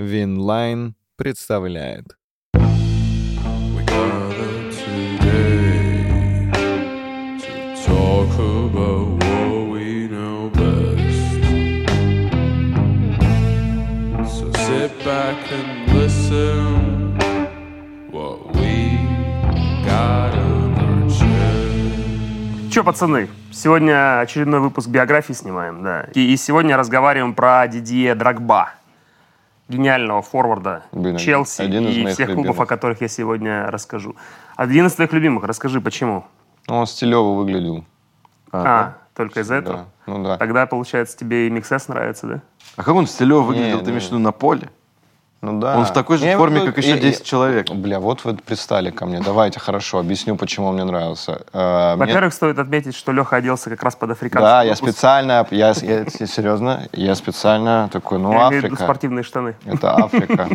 Winline представляет. Back and listen what we got on our chest. Че, пацаны, сегодня очередной выпуск биографии снимаем, да. И, и сегодня разговариваем про Дидье Драгба, гениального форварда Блин, Челси и всех клубов, любимых. о которых я сегодня расскажу. Один из твоих любимых, расскажи, почему? Ну, он стилево выглядел. А, только из-за этого? Да, ну да. Тогда, получается, тебе и Миксес нравится, да? А как он стилево выглядел, Не, ты имеешь не. в виду на поле? Ну да. Он в такой же Я форме, в как еще и- 10 человек. Бля, вот вы пристали ко мне. Давайте, хорошо, объясню, почему он мне нравился. Э, мне- Во-первых, стоит отметить, что Леха оделся как раз под африканский Да, я вкус. специально, я, я- серьезно, я специально такой, ну, Я имею в виду Африка. спортивные штаны. Это Африка.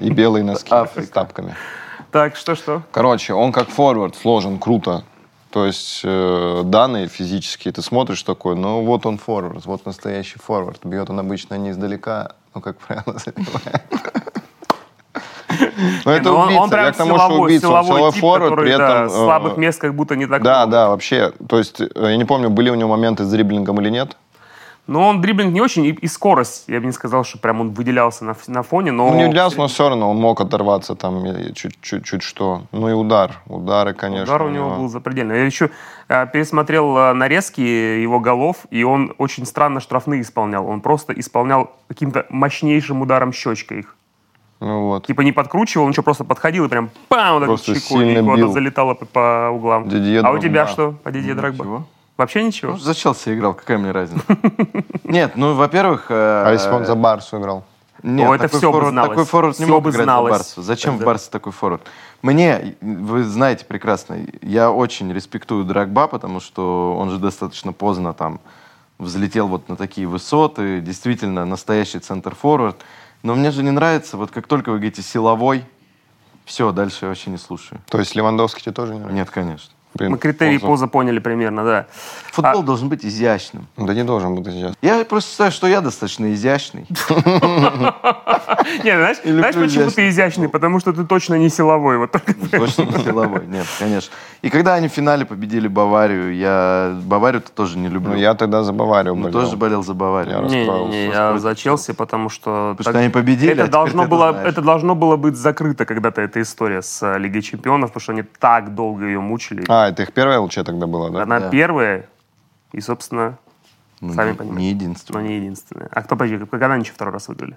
И белые носки с тапками. Так, что-что? Короче, он как форвард сложен круто. То есть э, данные физические, ты смотришь такой, ну вот он форвард, вот настоящий форвард. Бьет он обычно не издалека, но, как правило, забивает. Ну, Не, это ну он, убийца. он прям Я к тому, что силовой, убийца. Он силовой силовой тип, форвард, который, при этом... э, слабых мест как будто не так Да, много. да, вообще. То есть, э, я не помню, были у него моменты с дриблингом или нет. Но он дриблинг не очень, и, и скорость. Я бы не сказал, что прям он выделялся на, на фоне, но... Ну, не уделялся, но все равно он мог оторваться там чуть-чуть что. Ну и удар. Удары, конечно. Удар у него был запредельный. Я еще э, пересмотрел э, нарезки его голов, и он очень странно штрафные исполнял. Он просто исполнял каким-то мощнейшим ударом щечкой их. Ну вот. Типа не подкручивал, ничего, просто подходил и прям пам, вот Просто щекой, сильно и куда-то бил. залетало по, по углам. Дидье а у тебя что по Дидье Драгба? Ничего. Вообще ничего? Ну, за Челси играл, какая мне разница? Нет, ну, во-первых... А если бы он за Барсу играл? Нет, О, это такой бы форвард- зналось. Такой форвард не Всё мог бы играть зналось за Барсу. Зачем тогда. в Барсе такой форвард? Мне, вы знаете прекрасно, я очень респектую Драгба, потому что он же достаточно поздно там взлетел вот на такие высоты, действительно настоящий центр-форвард. Но мне же не нравится, вот как только вы говорите «силовой», все, дальше я вообще не слушаю. То есть Левандовский тебе тоже не нравится? Нет, конечно. Блин, Мы критерии поза. поза поняли примерно, да. Футбол А- должен быть изящным. Да не должен быть сейчас. Я просто считаю, что я достаточно изящный. Не, знаешь, почему ты изящный? Потому что ты точно не силовой. Вот Точно не силовой. Нет, конечно. И когда они в финале победили Баварию, я Баварию-то тоже не люблю. Ну, я тогда за Баварию Ну, болел. тоже болел за Баварию. Я Не, не, я за Челси, потому что... Потому что они победили, а Это теперь должно, было, это должно было быть закрыто когда-то, эта история с э, Лигой Чемпионов, потому что они так долго ее мучили. А, это их первая ЛЧ тогда была, да? Она да. первая, и, собственно, Ну, сами не- понимаете. Не но единственное. не единственная. А кто, подожди, когда они еще второй раз выиграли?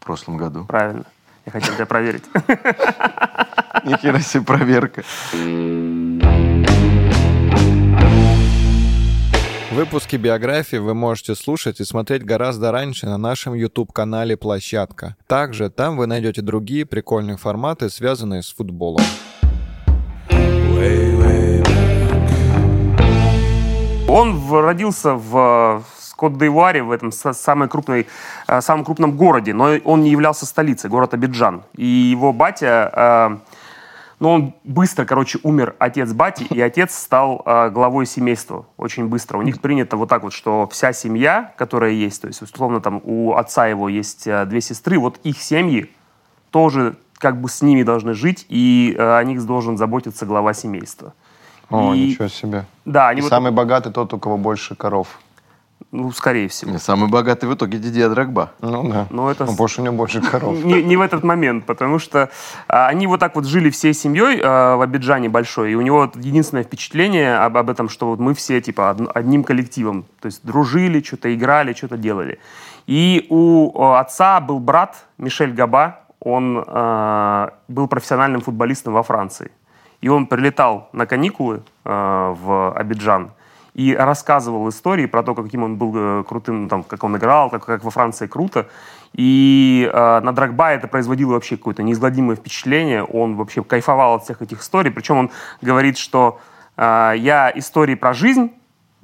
В прошлом году. Правильно. Я хотел тебя проверить. Нихера себе проверка. Выпуски биографии вы можете слушать и смотреть гораздо раньше на нашем YouTube-канале «Площадка». Также там вы найдете другие прикольные форматы, связанные с футболом. Way, Он родился в Скот-де-Ивуаре, в этом са- самой крупной, э, самом крупном городе, но он не являлся столицей, город Абиджан. И его батя, э, ну, он быстро, короче, умер отец бати, и отец стал э, главой семейства очень быстро. У них принято вот так вот, что вся семья, которая есть, то есть, условно, там у отца его есть э, две сестры, вот их семьи тоже как бы с ними должны жить, и э, о них должен заботиться глава семейства. О, И- ничего себе. Да, И они вот, самый богатый тот, у кого больше коров. ну, скорее всего. Не, Самый богатый в итоге Дидье Драгба. Ну да. Ну, это Ну, с- потому что у него больше коров. не, не в этот момент, потому что а, они вот так вот жили всей семьей а, в Абиджане большой, и у него вот единственное впечатление об, об этом, что вот мы все типа од- одним коллективом, то есть дружили, что-то играли, что-то делали. И у отца был брат Мишель Габа, он а, был профессиональным футболистом во Франции. И он прилетал на каникулы а, в Абиджан и рассказывал истории про то, каким он был э, крутым, там, как он играл, как, как во Франции круто. И э, на Драгба это производило вообще какое-то неизгладимое впечатление. Он вообще кайфовал от всех этих историй. Причем он говорит, что э, я истории про жизнь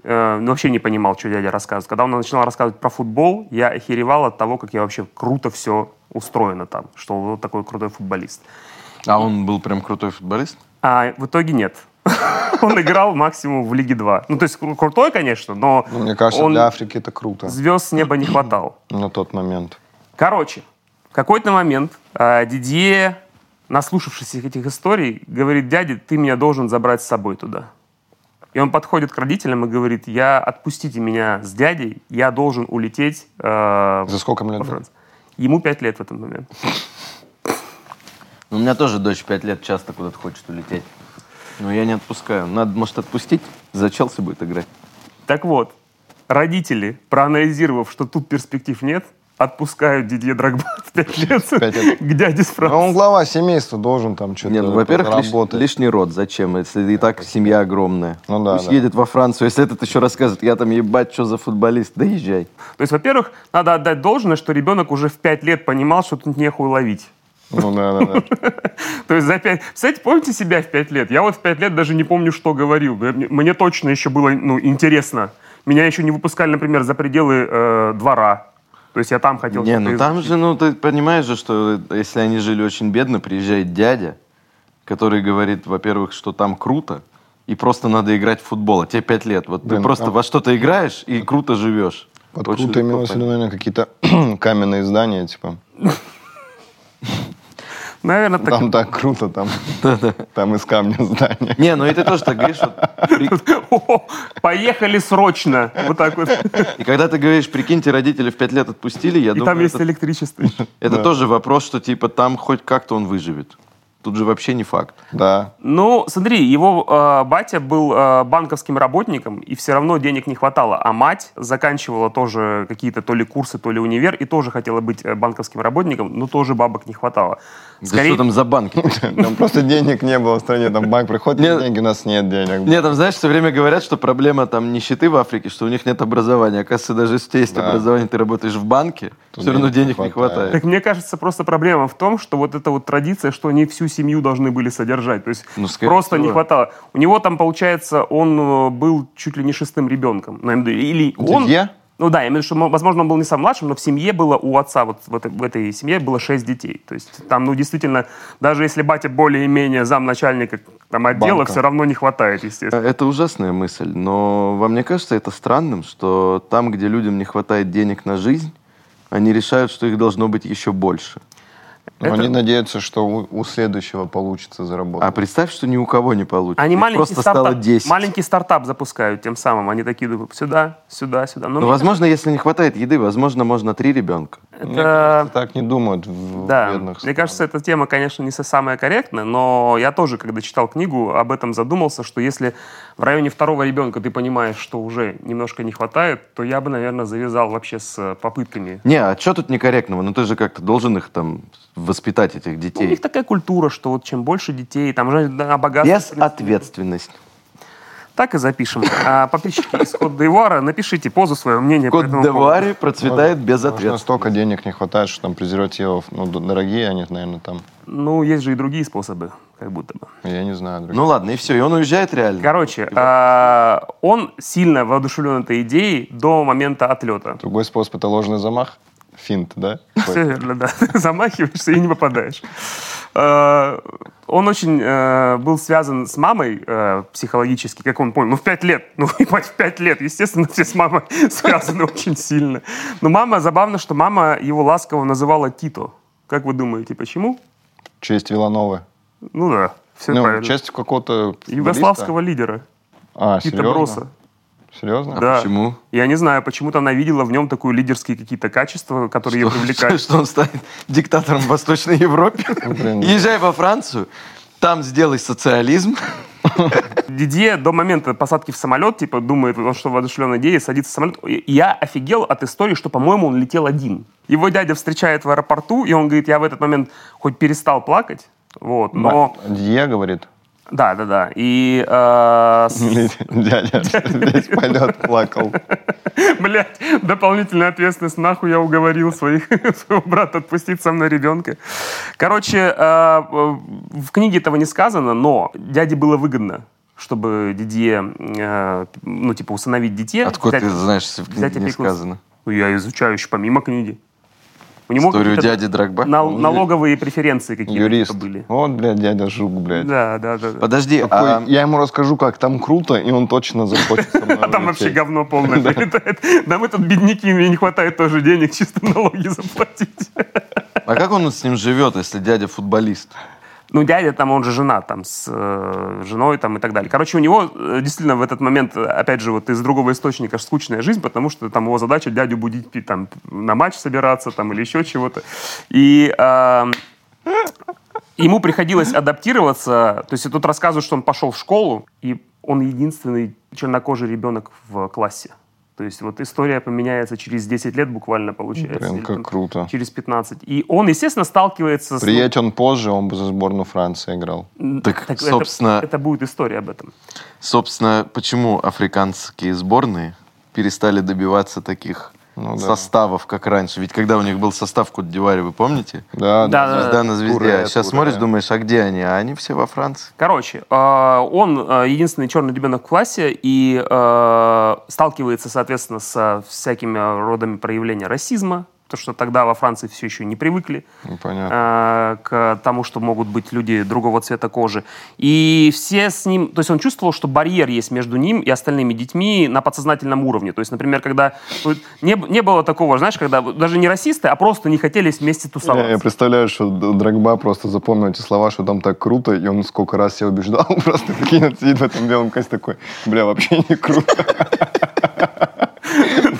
э, вообще не понимал, что дядя рассказывает. Когда он начинал рассказывать про футбол, я охеревал от того, как я вообще круто все устроено там, что он вот такой крутой футболист. А он был прям крутой футболист? А в итоге нет. Он играл максимум в Лиге 2. Ну, то есть кру- крутой, конечно, но Ну, мне кажется, он для Африки это круто звезд с неба не хватало. на тот момент. Короче, В какой-то момент а, Дидье, наслушавшись этих историй, говорит, дядя, ты меня должен забрать с собой туда. И он подходит к родителям и говорит, я отпустите меня с дядей, я должен улететь э, За сколько лет? Ему пять лет в этот момент. Ну, У меня тоже дочь 5 лет часто куда-то хочет улететь. Но я не отпускаю. Надо, может, отпустить? За Челси будет играть. Так вот, родители, проанализировав, что тут перспектив нет, отпускают Дидье Дрогба в пять лет Пять лет. к дяде с Ну, он Франции. глава семейства, должен там что-то Не, ну, во-первых, лиш- лишний род. Зачем? Если и так семья огромная. Ну да, Пусть да. едет во Францию. Если этот еще рассказывает, я там ебать, что за футболист, да езжай. То есть, во-первых, надо отдать должное, что ребенок уже в пять лет понимал, что тут нехуй ловить. Ну да, да, да. То есть за пять... Кстати, помните себя в пять лет? Я вот в пять лет даже не помню, что говорил. Мне точно еще было ну, интересно. Меня еще не выпускали, например, за пределы э, двора. То есть я там хотел... Не, ну там изучить. же, ну ты понимаешь же, что если они жили очень бедно, приезжает дядя, который говорит, во-первых, что там круто, и просто надо играть в футбол. А тебе пять лет. Вот ты Блин, просто там- во что-то играешь и круто живешь. Вот Очень круто имелось в виду, понять. наверное, какие-то каменные здания, типа. Наверное, так... Там так круто, там, там из камня здание. Не, ну и ты тоже так говоришь. вот при- О, Поехали срочно! Вот так вот. И когда ты говоришь, прикиньте, родители в пять лет отпустили, я И думаю, там есть это, электричество. это тоже вопрос, что типа там хоть как-то он выживет. Тут же вообще не факт. Да. Ну, смотри, его э, батя был э, банковским работником, и все равно денег не хватало. А мать заканчивала тоже какие-то то ли курсы, то ли универ, и тоже хотела быть э, банковским работником, но тоже бабок не хватало. Да что там за банки? Там просто денег не было в стране, там банк приходит, Нет. деньги, у нас нет денег. Нет, там, знаешь, все время говорят, что проблема там нищеты в Африке, что у них нет образования. Оказывается, даже если у тебя есть Да. образование, ты работаешь в банке, То все равно денег не не хватает. хватает. Так мне кажется, просто проблема в том, что вот эта вот традиция, что они всю семью должны были содержать. То есть Ну, скорее просто не всего. хватало. У него там, получается, он э, был чуть ли не шестым ребенком. Или он... Дидье? Ну да, я имею в виду, что, мо- возможно, он был не самым младшим, но в семье было у отца, вот в этой, в этой семье было шесть детей. То есть там, ну, действительно, даже если батя более-менее замначальника там, отдела, Банка. все равно не хватает, естественно. Это ужасная мысль, но вам не кажется это странным, что там, где людям не хватает денег на жизнь, они решают, что их должно быть еще больше. Но Это- Они надеются, что у, у следующего получится заработать. А представь, что ни у кого не получится. Они Их маленький просто стартап, стало 10. маленький стартап запускают тем самым. Они такие думают, сюда, сюда, сюда. Ну, Ну, возможно, если не хватает еды, возможно, можно три ребенка. Мне это... кажется, так не думают в Да, бедных мне кажется, эта тема, конечно, не самая корректная, но я тоже, когда читал книгу, об этом задумался, что если в районе второго ребенка ты понимаешь, что уже немножко не хватает, то я бы, наверное, завязал вообще с э, попытками. Не, а что тут некорректного? Ну ты же как-то должен их там воспитать, этих Ну, у детей. них такая культура, что вот чем больше детей, там же да, о богатстве... Без ответственности. Так и запишем. А, подписчики из Кот Д'Ивуара, напишите позу, свое мнение Кот поводу. Девари процветает без Может, ответственности. настолько денег не хватает, что там презервативов, ну, дорогие они, наверное, там. Ну, есть же и другие способы, как будто бы. Я не знаю. других. Ну ладно, и все, и он уезжает реально. Короче, а, он сильно воодушевлен этой идеей до момента отлета. Другой способ это ложный замах. Финт, да? Все верно, да. Замахиваешься и не попадаешь. Э, Он очень э, был связан с мамой э, психологически, как он понял. Ну, в пять лет. Ну, ебать, в пять лет. Естественно, все с мамой связаны очень сильно. Но мама, забавно, что мама его ласково называла Тито. Как вы думаете, почему? Честь Вилановы. Ну да, все Ну, правильно. честь какого-то? Югославского лидера. А, Тита серьезно? Броса. Серьезно? А Да. почему? Я не знаю, почему-то она видела в нем такую лидерские какие-то качества, которые ее привлекают. что он станет диктатором в Восточной Европе? Ну. Езжай во Францию, там сделай социализм. Дидье до момента посадки в самолет, типа, думает, он что воодушевлен идеей, садится в самолет. Я офигел от истории, что, по-моему, он летел один. Его дядя встречает в аэропорту, и он говорит, я в этот момент хоть перестал плакать, вот, но... Дье говорит. Да, да, да. И, э, с- Дядя весь полет плакал. блядь, дополнительная ответственность, нахуй я уговорил своих, своего брата отпустить со мной ребенка. Короче, э, в книге этого не сказано, но дяде было выгодно чтобы Дидье, э, ну, типа, усыновить детей. Откуда взять- ты знаешь, если в книге не сказано? Ну, я изучаю еще помимо книги. У него Историю дяди Драгба? нал- налоговые преференции какие-то Юрист. были. Вот, блядь, дядя Жук, блядь. Да, да, да. да. Подожди, Такой, а Я ему расскажу, как там круто, и он точно захочет со мной А там вообще говно полное прилетает. Да мы тут бедняки, мне не хватает тоже денег чисто налоги заплатить. А как он с ним живет, если дядя футболист? Ну, дядя там, он же женат там с э, женой там и так далее. Короче, у него э, действительно в этот момент, э, опять же, вот из другого источника скучная жизнь, потому что там его задача дядю будить там на матч собираться там или еще чего-то. И э, ему приходилось адаптироваться. То есть тут рассказываю, что он пошел в школу, и он единственный чернокожий ребенок в классе. То есть вот история поменяется через 10 лет буквально получается. Блин, как там круто. Через 15. И он, естественно, сталкивается с... Приедь он позже, он бы за сборную Франции играл. Так, это- собственно- Это, будет история об этом. Собственно, почему африканские сборные перестали добиваться таких Ну да. составов, как раньше? Ведь когда у них был состав Кот-Диваре, вы помните? Да, Да, да, Звезда на звезде. Туре, Сейчас Туре. смотришь, думаешь, а где они? А они все во Франции. Короче, э, он э, единственный черный ребенок в классе и сталкивается, соответственно, со всякими родами проявления расизма, потому что тогда во Франции все еще не привыкли Ну, понятно. э, к тому, что могут быть люди другого цвета кожи. И все с ним... То есть он чувствовал, что барьер есть между ним и остальными детьми на подсознательном уровне. То есть, например, когда... Не, не было такого, знаешь, когда даже не расисты, а просто не хотели вместе тусоваться. Я, я представляю, что Д- Дрогба просто запомнил эти слова, что там так круто, и он сколько раз себя убеждал, просто прикинь, сидит в этом белом кассе такой, бля, вообще не круто.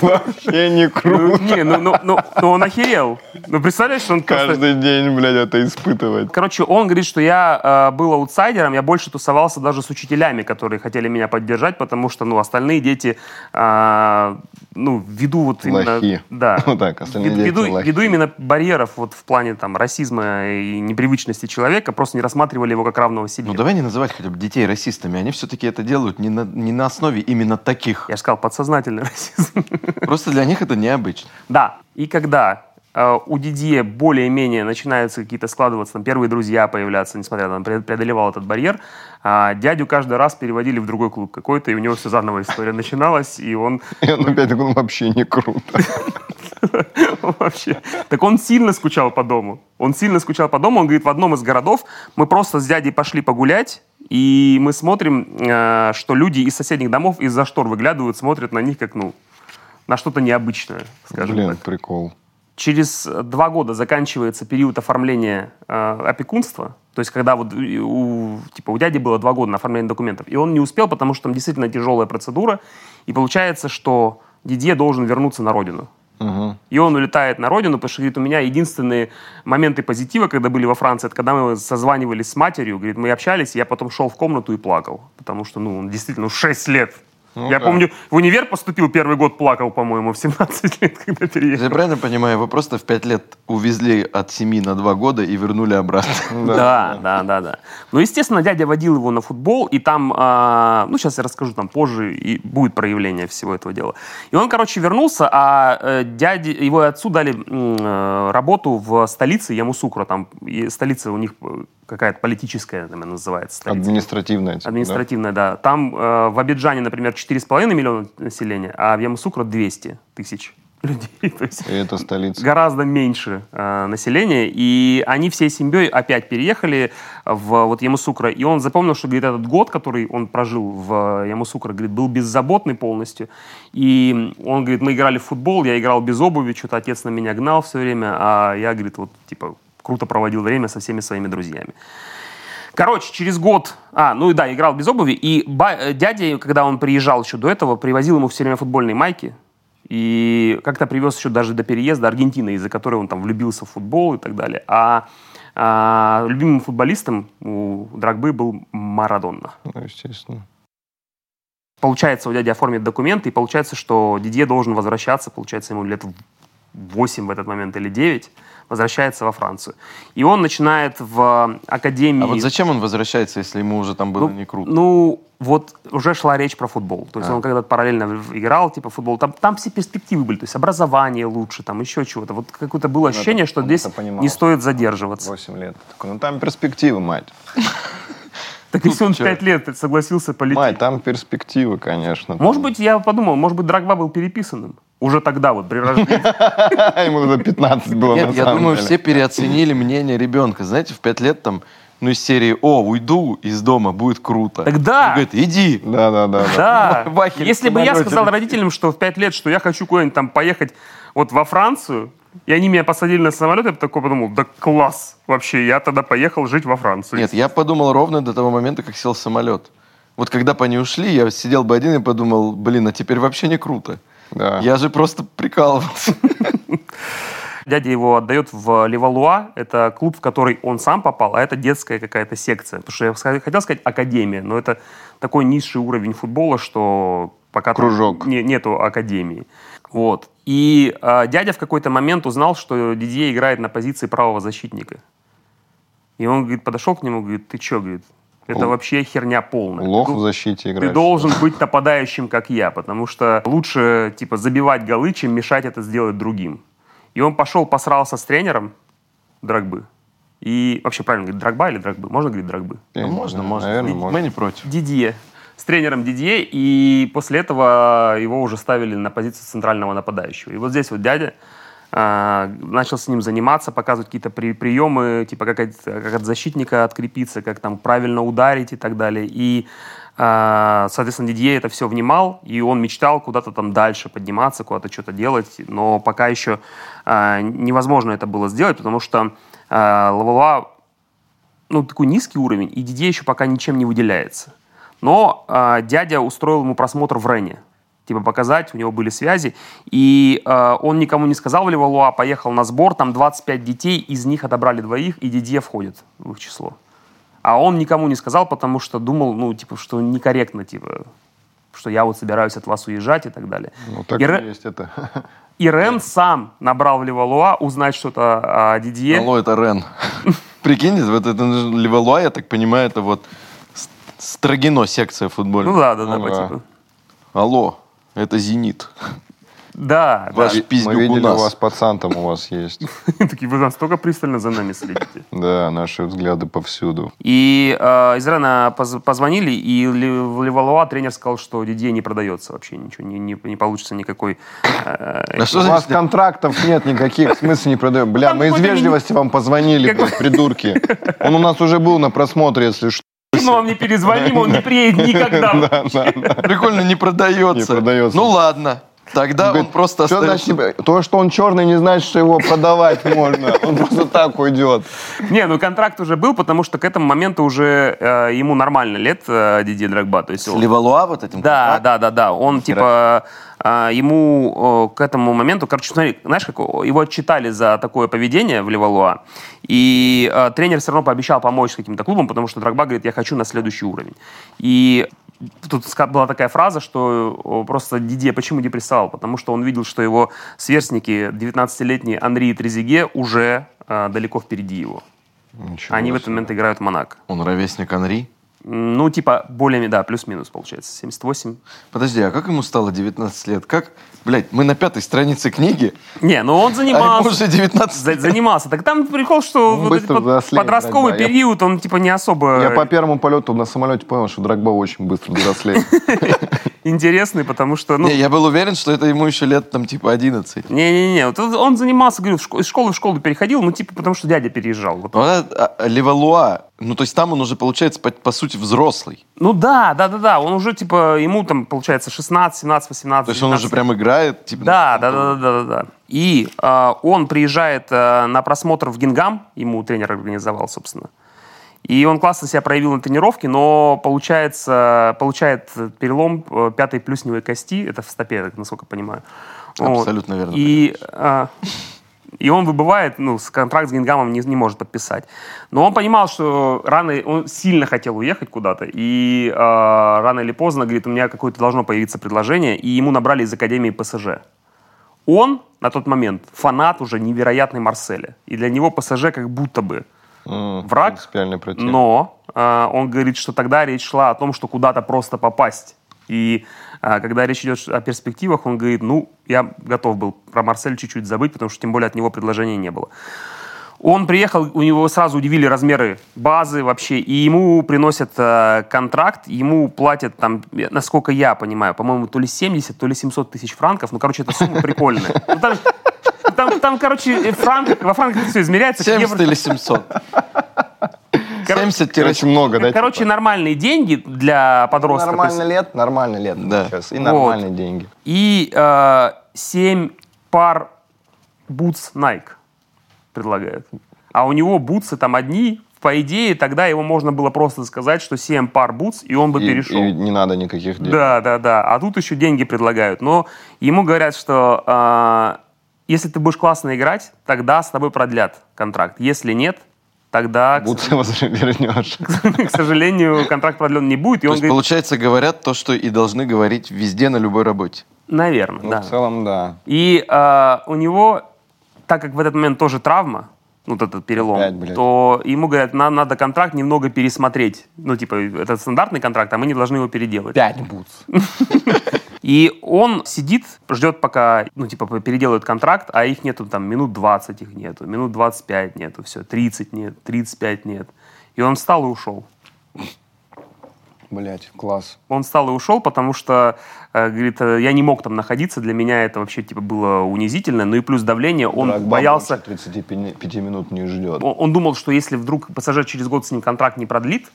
Вообще не Ну, круто. не, ну, ну, ну, ну он охерел. Ну, представляешь, он просто... Каждый день, блядь, это испытывать. Короче, он говорит, что я э, был аутсайдером, я больше тусовался даже с учителями, которые хотели меня поддержать, потому что, ну, остальные дети, э, ну, ввиду вот именно... Лохи. Да. Вот так, остальные дети ввиду, лохи. ввиду именно барьеров вот в плане там расизма и непривычности человека, просто не рассматривали его как равного себе. Ну давай не называть хотя бы детей расистами. Они все-таки это делают не на, не на основе именно таких. Я же сказал, подсознательный расизм. Просто для них это необычно. Да, и когда э, у Дидье более-менее начинаются какие-то складываться, там первые друзья появляться, несмотря на то, преодолевал этот барьер, а дядю каждый раз переводили в другой клуб какой-то, и у него все заново история начиналась, и он И он опять такой, «Ну, вообще не круто. вообще... Так он сильно скучал по дому. Он сильно скучал по дому. Он говорит, в одном из городов мы просто с дядей пошли погулять, и мы смотрим, э, что люди из соседних домов из-за штор выглядывают, смотрят на них как, ну, на что-то необычное, скажем Блин, так. прикол. Через два года заканчивается период оформления э, опекунства. То есть, когда вот у, типа, у дяди было два года на оформление документов. И он не успел, потому что там действительно тяжелая процедура. И получается, что Дидье должен вернуться на родину. Мгм. И он улетает на родину, потому что, говорит, у меня единственные моменты позитива, когда были во Франции, это когда мы созванивались с матерью, говорит, мы общались, и я потом шел в комнату и плакал. Потому что, ну, он действительно, ну, 6 лет. Ну я да. помню, в универ поступил первый год, плакал, по-моему, в 17 лет, когда переехал. Я правильно понимаю, его просто в пять лет увезли от семьи на два года и вернули обратно. Да, да, да, да. Ну, естественно, дядя водил его на футбол, и там, а, ну, сейчас я расскажу, там позже и будет проявление всего этого дела. И он, короче, вернулся, а э, дяде, его отцу дали э, работу в столице Ямусукра, там и столица у них э, какая-то политическая, наверное, называется. столица. Административная. типа, да? Административная, да. Там э, в Абиджане, например, 4,5 миллиона населения, а в Ямусукра 200 тысяч людей. То есть И это столица. гораздо меньше э, населения, и они всей семьей опять переехали в вот Ямусукра, и он запомнил, что, говорит, этот год, который он прожил в Ямусукра, говорит, был беззаботный полностью, и он, говорит, мы играли в футбол, я играл без обуви, что-то отец на меня гнал все время, а я, говорит, вот, типа, круто проводил время со всеми своими друзьями. Короче, через год, а, ну и да, играл без обуви, и ба- э, дядя, когда он приезжал еще до этого, привозил ему все время футбольные майки, и как-то привез еще даже до переезда Аргентины, из-за которой он там влюбился в футбол и так далее. А, а, любимым футболистом у Драгбы был Марадонна. Ну, естественно. Получается, у дяди оформит документы, и получается, что Дидье должен возвращаться, получается, ему лет 8 в этот момент или 9, возвращается во Францию. И он начинает в академии... А вот зачем он возвращается, если ему уже там было Ну, не круто? Ну, вот уже шла речь про футбол. То есть А. он когда-то параллельно играл, типа, футбол. Там, там все перспективы были. То есть образование лучше, там еще чего-то. Вот какое-то было ощущение, что он здесь это понимал. не стоит задерживаться. 8 лет. Такой, ну там перспективы, мать. Так если он пять лет согласился полететь. Мать, там перспективы, конечно. Может быть, я подумал, может быть, Драгба был переписанным. Уже тогда, вот, при рождении. Ему уже 15 было Нет, я думаю, все переоценили мнение ребенка. Знаете, в пять лет там, ну, из серии «О, уйду из дома, будет круто». Тогда- Он говорит, иди. Да, да, да. да. Да. Вахель Если бы я сказал родителям, что в пять лет, что я хочу куда-нибудь там поехать вот во Францию, И они меня посадили на самолет, я такой подумал, да класс вообще, я тогда поехал жить во Францию. Нет, я подумал ровно до того момента, как сел в самолет. Вот когда бы они ушли, я сидел бы один и подумал, блин, а теперь вообще не круто. Да. Я же просто прикалывался. Дядя его отдает в Левалуа, это клуб, в который он сам попал, а это детская какая-то секция. Потому что я хотел сказать академия, но это такой низший уровень футбола, что пока там Кружок. не- нету академии. Вот. И а, дядя в какой-то момент узнал, что Дидье играет на позиции правого защитника. И он, говорит, подошел к нему, говорит, ты что, говорит, это Л- вообще херня полная. Лох Ты в защите ты играет. должен быть нападающим, как я, потому что лучше, типа, забивать голы, чем мешать это сделать другим. И он пошел, посрался с тренером Драгбы. И вообще правильно говорить, Драгба или Драгбы? Можно говорить Драгбы? Ну, можно, можно. Наверное, Мы можно. не против. Дидье. С тренером Дидье, и после этого его уже ставили на позицию центрального нападающего. И вот здесь вот дядя а, начал с ним заниматься, показывать какие-то при- приемы, типа как от, как от защитника открепиться, как там правильно ударить и так далее. И, а, соответственно, Дидье это все внимал, и он мечтал куда-то там дальше подниматься, куда-то что-то делать, но пока еще а, невозможно это было сделать, потому что а, Лавалуа ну, такой низкий уровень, и Дидье еще пока ничем не выделяется. Но а, дядя устроил ему просмотр в Рене. Типа показать, у него были связи. И а, он никому не сказал в Левалуа, поехал на сбор, там 25 детей, из них отобрали двоих, и Дидье входит в их число. А он никому не сказал, потому что думал, ну, типа, что некорректно, типа, что я вот собираюсь от вас уезжать и так далее. Ну, так И и есть это. И Рен сам набрал в Левалуа узнать что-то о Дидье. Алло, это Рен. Прикиньте, вот это Левалуа, я так понимаю, это вот Строгино секция футбольная. Ну да, да, да, Ну по типу. Алло, это Зенит. Да, да. Ваш пиздюк Мы у видели, у нас. вас пацан-там у вас есть. Такие, вы настолько пристально за нами следите. Да, наши взгляды повсюду. И э, из Рена поз- позвонили, и Ле- в Левалуа тренер сказал, что Дидье не продается вообще, ничего, не, не, не получится никакой... э, А что У вас контрактов нет никаких, в смысле не продаем. Бля, Там мы из вежливости вам позвонили, блядь, придурки. Он у нас уже был на просмотре, если что. Мы вам не перезвоним, он не приедет никогда. Прикольно, не продается. Не продается. Ну ладно. Тогда он Говорит, просто «Чё остается... значит, то, что он черный, не значит, что его продавать можно. Он просто так уйдет. Не, ну контракт уже был, потому что к этому моменту уже э, ему нормально лет э, Дидье Драгба. То есть он- Левалуа вот этим? Да, да, да, да. Он типа а, ему э, к этому моменту, короче, смотри, знаешь, как его отчитали за такое поведение в Левалуа, и э, тренер все равно пообещал помочь каким-то клубам, потому что Драгба говорит, я хочу на следующий уровень. И тут была такая фраза, что просто Дидье почему депрессовал? Потому что он видел, что его сверстники, 19-летний Анри и Трезиге, уже э, далеко впереди его. Ничего Они в этот себе. момент играют в Монако. Он ровесник Анри? Ну, типа, более, да, плюс-минус получается. 78. Подожди, а как ему стало 19 лет? Как? Блять, мы на пятой странице книги, Не, ну он а занимался. ему уже 19 За- занимался. Так там прикол, что Он вот быстро этот взрослеет, подростковый Драгба. Я- период, он типа не особо Я по первому полету на самолете понял, что Драгба очень быстро взрослеет. интересный, потому что, ну, Не, я был уверен, что это ему еще лет там типа 11. не-не-не, вот он занимался, говорю, из школы в школу переходил, ну, типа, потому что дядя переезжал. Вот. Ну, а- а- Левалуа, ну то есть там он уже получается по, по сути взрослый. Ну да, да, да, да, он уже, типа, ему там, получается, 16, 17, 18, То есть он уже 19. прям играет, типа. Да, да, да, да, да, да, да. И э, он приезжает э, на просмотр в Гингам, ему тренер организовал, собственно. И он классно себя проявил на тренировке, но получается, получает перелом э, пятой плюсневой кости, это в стопе, насколько понимаю. Вот. Абсолютно верно И, э, и он выбывает, ну, с контракт с Гингамом не, не может подписать. Но он понимал, что рано, он сильно хотел уехать куда-то, и э, рано или поздно, говорит, у меня какое-то должно появиться предложение, и ему набрали из Академии ПСЖ. Он на тот момент фанат уже невероятный Марселя. И для него ПСЖ как будто бы М, Враг, Принципиальный против. но э, он говорит, что тогда речь шла о том, что куда-то просто попасть. И э, когда речь идет о перспективах, он говорит, ну, я готов был про Марсель чуть-чуть забыть, потому что тем более от него предложения не было. Он приехал, у него сразу удивили размеры базы вообще, и ему приносят э, контракт, ему платят там, насколько я понимаю, по-моему, то ли 70, то ли 700 тысяч франков. Ну, короче, эта сумма прикольная. Там, там, короче, э, франк, во франках все измеряется. как 70 евро. или 700. Короче, 70 Короче, много, да? Короче, типа? нормальные деньги для подростка. есть- Нормально лет, нормально лет Да. сейчас. И Вот. нормальные деньги. И э, 7 пар бутс Nike предлагают. А у него бутсы там одни, по идее, тогда его можно было просто сказать, что 7 пар бутс, и он бы И- перешел. и не надо никаких денег. Да, да, да. А тут еще деньги предлагают. Но ему говорят, что а, если ты будешь классно играть, тогда с тобой продлят контракт. Если нет, тогда, к, Бутсы возвра- вернешь. к сожалению, контракт продлен не будет. И То он есть, говорит, получается, говорят то, что и должны говорить везде на любой работе. наверное, Ну, да. в целом, да. И а, у него, так как в этот момент тоже травма, ну, вот этот перелом, Опять, блядь. то ему говорят, нам надо контракт немного пересмотреть. Ну, типа, это стандартный контракт, а мы не должны его переделать. Пять бутс. И он сидит, ждет, пока, ну, типа, переделают контракт, а их нету там минут 20 их нету, минут 25 нету, все, 30 нет, 35 нет. И он встал и ушел. Блять, класс. Он встал и ушел, потому что, э, говорит, э, я не мог там находиться, для меня это вообще, типа, было унизительно, ну и плюс давление, он Драгба боялся, больше 35 минут не ждет. он, он думал, что если вдруг пассажир через год с ним контракт не продлит,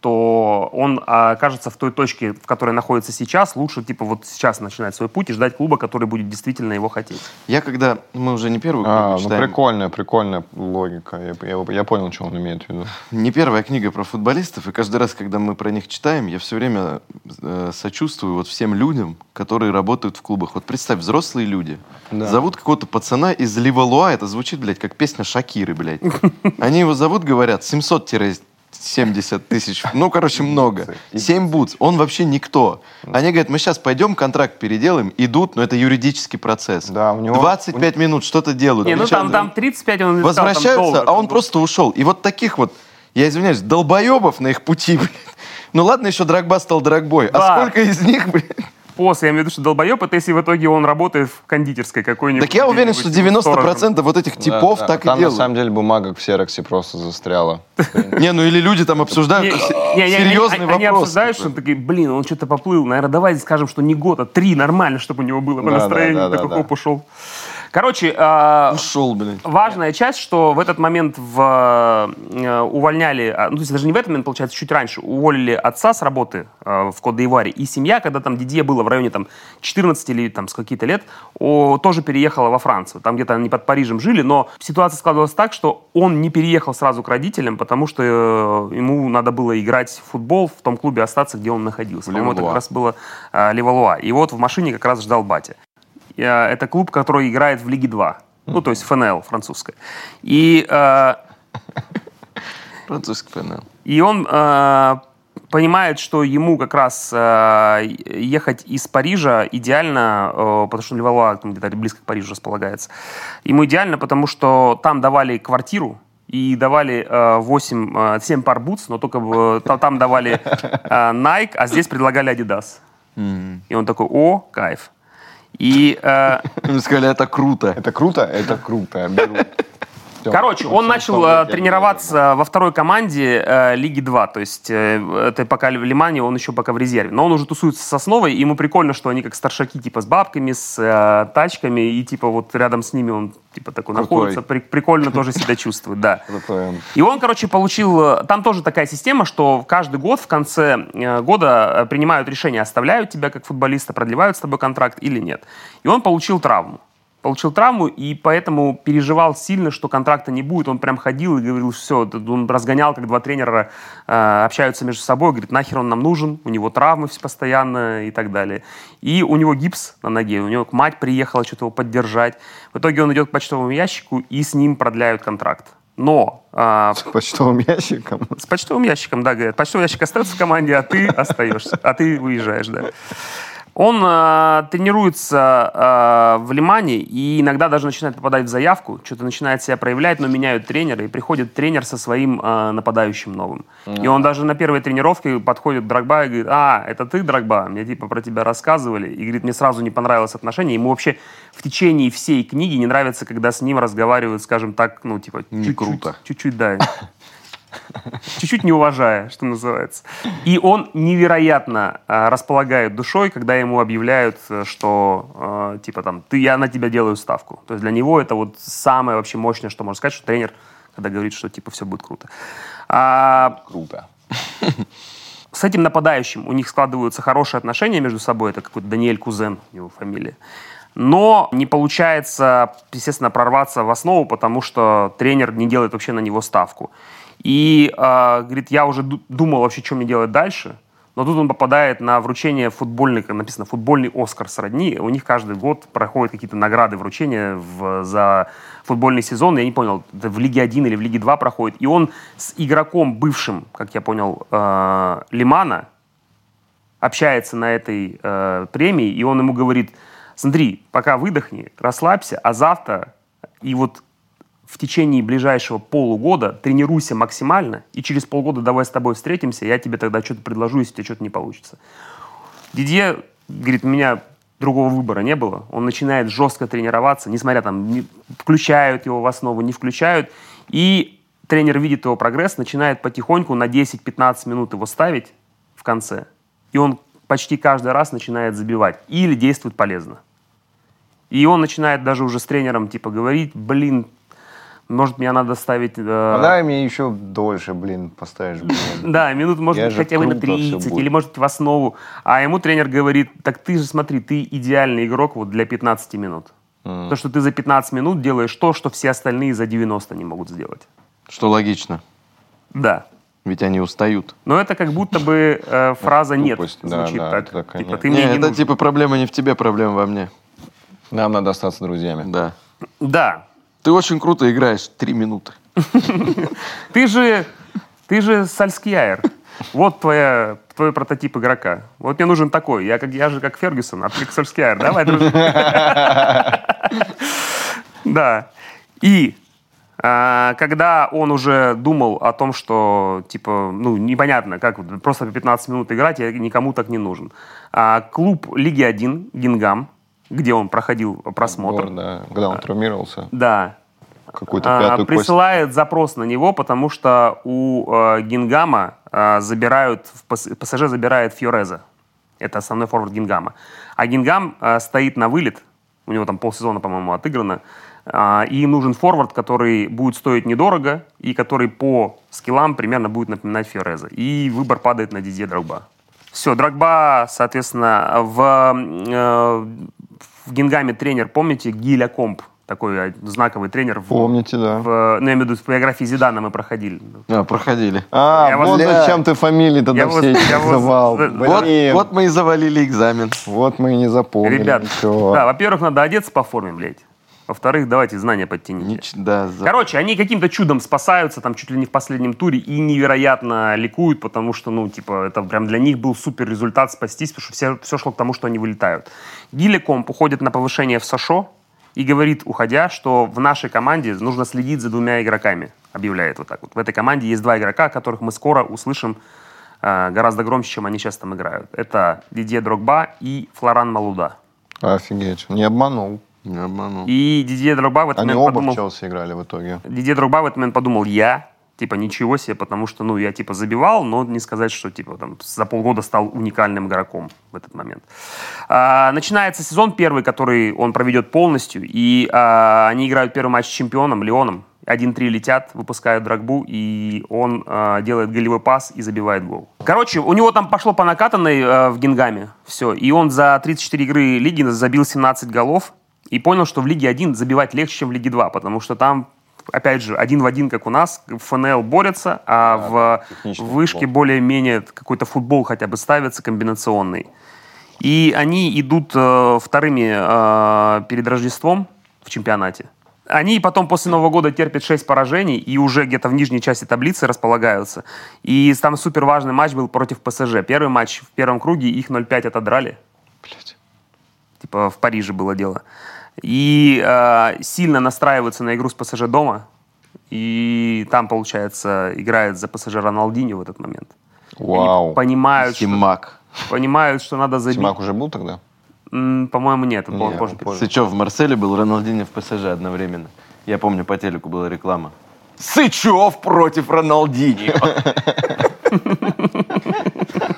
то он а, окажется в той точке, в которой находится сейчас, лучше, типа, вот сейчас начинать свой путь и ждать клуба, который будет действительно его хотеть. Я когда... Мы уже не первую книгу А, ну читаем. прикольная, прикольная логика. Я, я- я понял, что он имеет в виду. Не первая книга про футболистов, и каждый раз, когда мы про них читаем, я все время э, сочувствую вот всем людям, которые работают в клубах. Вот представь, взрослые люди Да. зовут какого-то пацана из Ливалуа, это звучит, блядь, как песня Шакиры, блядь. Они его зовут, говорят, 700-70 тысяч, ну, короче, много. 7 бутс, он вообще никто. Они говорят, мы сейчас пойдем, контракт переделаем, идут, но это юридический процесс. Да, у него- 25 минут что-то делают. Не, ну там, там 35 он там возвращаются, долго, а он просто ушел. И вот таких вот, я извиняюсь, долбоебов на их пути, блядь. Ну ладно, еще Драгба стал Драгбой. Да. А сколько из них, блядь? После, я имею в виду, что долбоеб, это если в итоге он работает в кондитерской какой-нибудь. Так я уверен, что где-нибудь сторожем. 90% вот этих типов Да, да. так и Там на делают. самом деле бумага в Сероксе просто застряла. Не, ну или люди там обсуждают серьезный вопрос. они обсуждают, типа. что такие, блин, он что-то поплыл. Наверное, давайте скажем, что не год, а три нормально, чтобы у него было по Да, да, настроению. да, такой Короче, а, Ушел, блядь. важная часть, что в этот момент в, э, увольняли, а, ну, то есть даже не в этот момент, получается, чуть раньше, уволили отца с работы э, в Кот-д'Ивуаре, и семья, когда там Дидье было в районе там 14 или там с каких-то лет, о, тоже переехала во Францию. Там где-то они под Парижем жили, но ситуация складывалась так, что он не переехал сразу к родителям, потому что э, ему надо было играть в футбол в том клубе, остаться, где он находился. По-моему, это как раз было э, Левалуа. И вот в машине как раз ждал батя. Э, Это клуб, который играет в Лиге 2. Ну, то есть ФНЛ французская. И, э, Французский ФНЛ. и он э, понимает, что ему как раз э, ехать из Парижа идеально, э, потому что Левалуа где-то близко к Парижу располагается. Ему идеально, потому что там давали квартиру, и давали э, 8, э, 7 пар бутс, но только та- там давали э, Nike, а здесь предлагали Adidas. И он такой, о, кайф. И э, сказали, это круто. Это круто? Это круто. беру. Всё. Короче, он начал что э, я тренироваться во второй команде э, Лиги 2. То есть э, это пока в Лимане, он еще пока в резерве. Но он уже тусуется с Основой, и ему прикольно, что они как старшаки, типа с бабками, с э, тачками, и типа вот рядом с ними он типа такой Крутой. находится, при- прикольно тоже себя чувствует, да. И он, короче, получил... э, Там тоже такая система, что каждый год в конце э, года принимают решение, оставляют тебя как футболиста, продлевают с тобой контракт или нет. И он получил травму. Получил травму, и поэтому переживал сильно, что контракта не будет. Он прям ходил и говорил, все, он разгонял, как два тренера э, общаются между собой, говорит, нахер он нам нужен, у него травмы все постоянно и так далее. И у него гипс на ноге, у него мать приехала что-то его поддержать. В итоге он идет к почтовому ящику, и с ним продляют контракт. Но а, С почтовым ящиком. с почтовым ящиком, да, говорят. Почтовый ящик остается в команде, а ты остаешься, а ты выезжаешь, да. Он э, тренируется э, в Лимане и иногда даже начинает попадать в заявку, что-то начинает себя проявлять, но меняют тренера, и приходит тренер со своим э, нападающим новым. И он даже на первой тренировке подходит к Драгба и говорит, а, это ты, Драгба? Мне типа про тебя рассказывали. И говорит, мне сразу не понравилось отношение. Ему вообще в течение всей книги не нравится, когда с ним разговаривают, скажем так, ну, типа, Не чуть-чуть, круто. Чуть-чуть, да. Чуть-чуть не уважая, что называется. И он невероятно э, располагает душой, когда ему объявляют, э, что э, типа там, ты, я на тебя делаю ставку. То есть для него это вот самое вообще мощное, что можно сказать, что тренер, когда говорит, что типа все будет круто. А, Круто. с этим нападающим у них складываются хорошие отношения между собой. Это какой-то Даниэль Кузен, его фамилия. Но не получается, естественно, прорваться в основу, потому что тренер не делает вообще на него ставку. И, э, говорит, я уже ду- думал вообще, что мне делать дальше. Но тут он попадает на вручение футбольный, как написано, футбольный Оскар сродни. У них каждый год проходят какие-то награды вручения в- за футбольный сезон. Я не понял, это в Лиге 1 или в Лиге 2 проходит. И он с игроком бывшим, как я понял, э, Лимана, общается на этой э, премии, и он ему говорит, смотри, пока выдохни, расслабься, а завтра и вот в течение ближайшего полугода тренируйся максимально, и через полгода давай с тобой встретимся, я тебе тогда что-то предложу, если у тебя что-то не получится. Дидье говорит, у меня другого выбора не было. Он начинает жестко тренироваться, несмотря там, не- включают его в основу, не включают. И тренер видит его прогресс, начинает потихоньку на 10-15 минут его ставить в конце. И он почти каждый раз начинает забивать. Или действует полезно. И он начинает даже уже с тренером типа говорить, блин, может, меня надо ставить... э, А давай мне еще дольше, блин, поставишь, блин. да, минут, может быть, хотя бы на круто всё 30, будет. или, может быть, в основу. А ему тренер говорит, так ты же смотри, ты идеальный игрок вот для 15 минут. То, что ты за 15 минут делаешь то, что все остальные за 90 не могут сделать. Что логично. Да. Ведь они устают. Но это как будто бы э, фраза «нет» тупость, да, звучит да, так. это такая Типа, нет. ты Не, это нужен. типа проблема не в тебе, проблема во мне. Нам надо остаться друзьями. Да. Да. Ты очень круто играешь. Три минуты. Ты же, ты же Сальскияер. Вот твоя, твой прототип игрока. Вот мне нужен такой. Я, как, я же как Фергюсон, а ты как Сальскияер. Давай, дружи. Да. И а, когда он уже думал о том, что, типа, ну, непонятно, как просто по 15 минут играть, я никому так не нужен. А, клуб Лиги 1, Гингам, где он проходил просмотр, Гор, да, когда он травмировался, да, какую-то а, пятую кость. присылает запрос на него, потому что у э, Гингама э, забирают, в ПСЖ забирает Фьореза. Это основной форвард Гингама. А Гингам э, стоит на вылет, у него там полсезона, по-моему, отыграно, а, и им нужен форвард, который будет стоить недорого и который по скиллам примерно будет напоминать Фьореза. И выбор падает на Дидье Дрогба. Все, Дрогба, соответственно, в, э, в Гингаме тренер, помните, Гиля Комп, такой э, знаковый тренер. В, Помните, да. в, ну, я имею в виду, в биографии Зидана мы проходили. А, проходили. А, Я вас- вот зачем ты фамилии тогда Я вас- все эти я вас- называл. Вот- Вот, вот мы и завалили экзамен. вот мы и не запомнили Ребят, ничего. да, во-первых, надо одеться по форме, блядь. Во-вторых, давайте знания подтяните. Нич- да, за- Короче, они каким-то чудом спасаются, там чуть ли не в последнем туре, и невероятно ликуют, потому что, ну, типа, это прям для них был супер результат спастись, потому что все, все шло к тому, что они вылетают. Гилекомп уходит на повышение в Сашо и говорит, уходя, что в нашей команде нужно следить за двумя игроками, объявляет вот так вот. В этой команде есть два игрока, которых мы скоро услышим э, гораздо громче, чем они сейчас там играют. Это Дидье Дрогба и Флоран Малуда. Офигеть, не обманул. Не обманул. И Дидье Дрогба в этот Они момент оба подумал... в Челси играли в итоге. Дидье Дрогба в этот момент подумал, я, типа, ничего себе, потому что, ну, я, типа, забивал, но не сказать, что, типа, там, за полгода стал уникальным игроком в этот момент. А, начинается сезон первый, который он проведет полностью, и а, они играют первый матч с чемпионом, Леоном. 1-3 летят, выпускают Драгбу, и он а, делает голевой пас и забивает гол. Короче, у него там пошло по накатанной а, в Гингаме, все, и он за 34 игры лиги забил 17 голов, и понял, что в Лиге 1 забивать легче, чем в Лиге 2, потому что там опять же, один в один, как у нас, в ФНЛ борются, а в техничный вышке более-менее какой-то футбол хотя бы ставится комбинационный. И они идут э, вторыми э, перед Рождеством в чемпионате. Они потом после Нового года терпят 6 поражений и уже где-то в нижней части таблицы располагаются. И там супер важный матч был против ПСЖ. Первый матч в первом круге, их 0-5 отодрали. Блядь. Типа в Париже было дело. И э, сильно настраиваются на игру с ПСЖ дома. И там, получается, играет за ПСЖ Роналдинho в этот момент. И они Вау. понимают, что, Симак. понимают, что надо забить. Тимак уже был тогда? М, По-моему, нет. это Не, было он позже. позже. Сычев в Марселе был, Роналдинho в ПСЖ одновременно. Я помню, по телеку была реклама. Сычев против Роналдинho.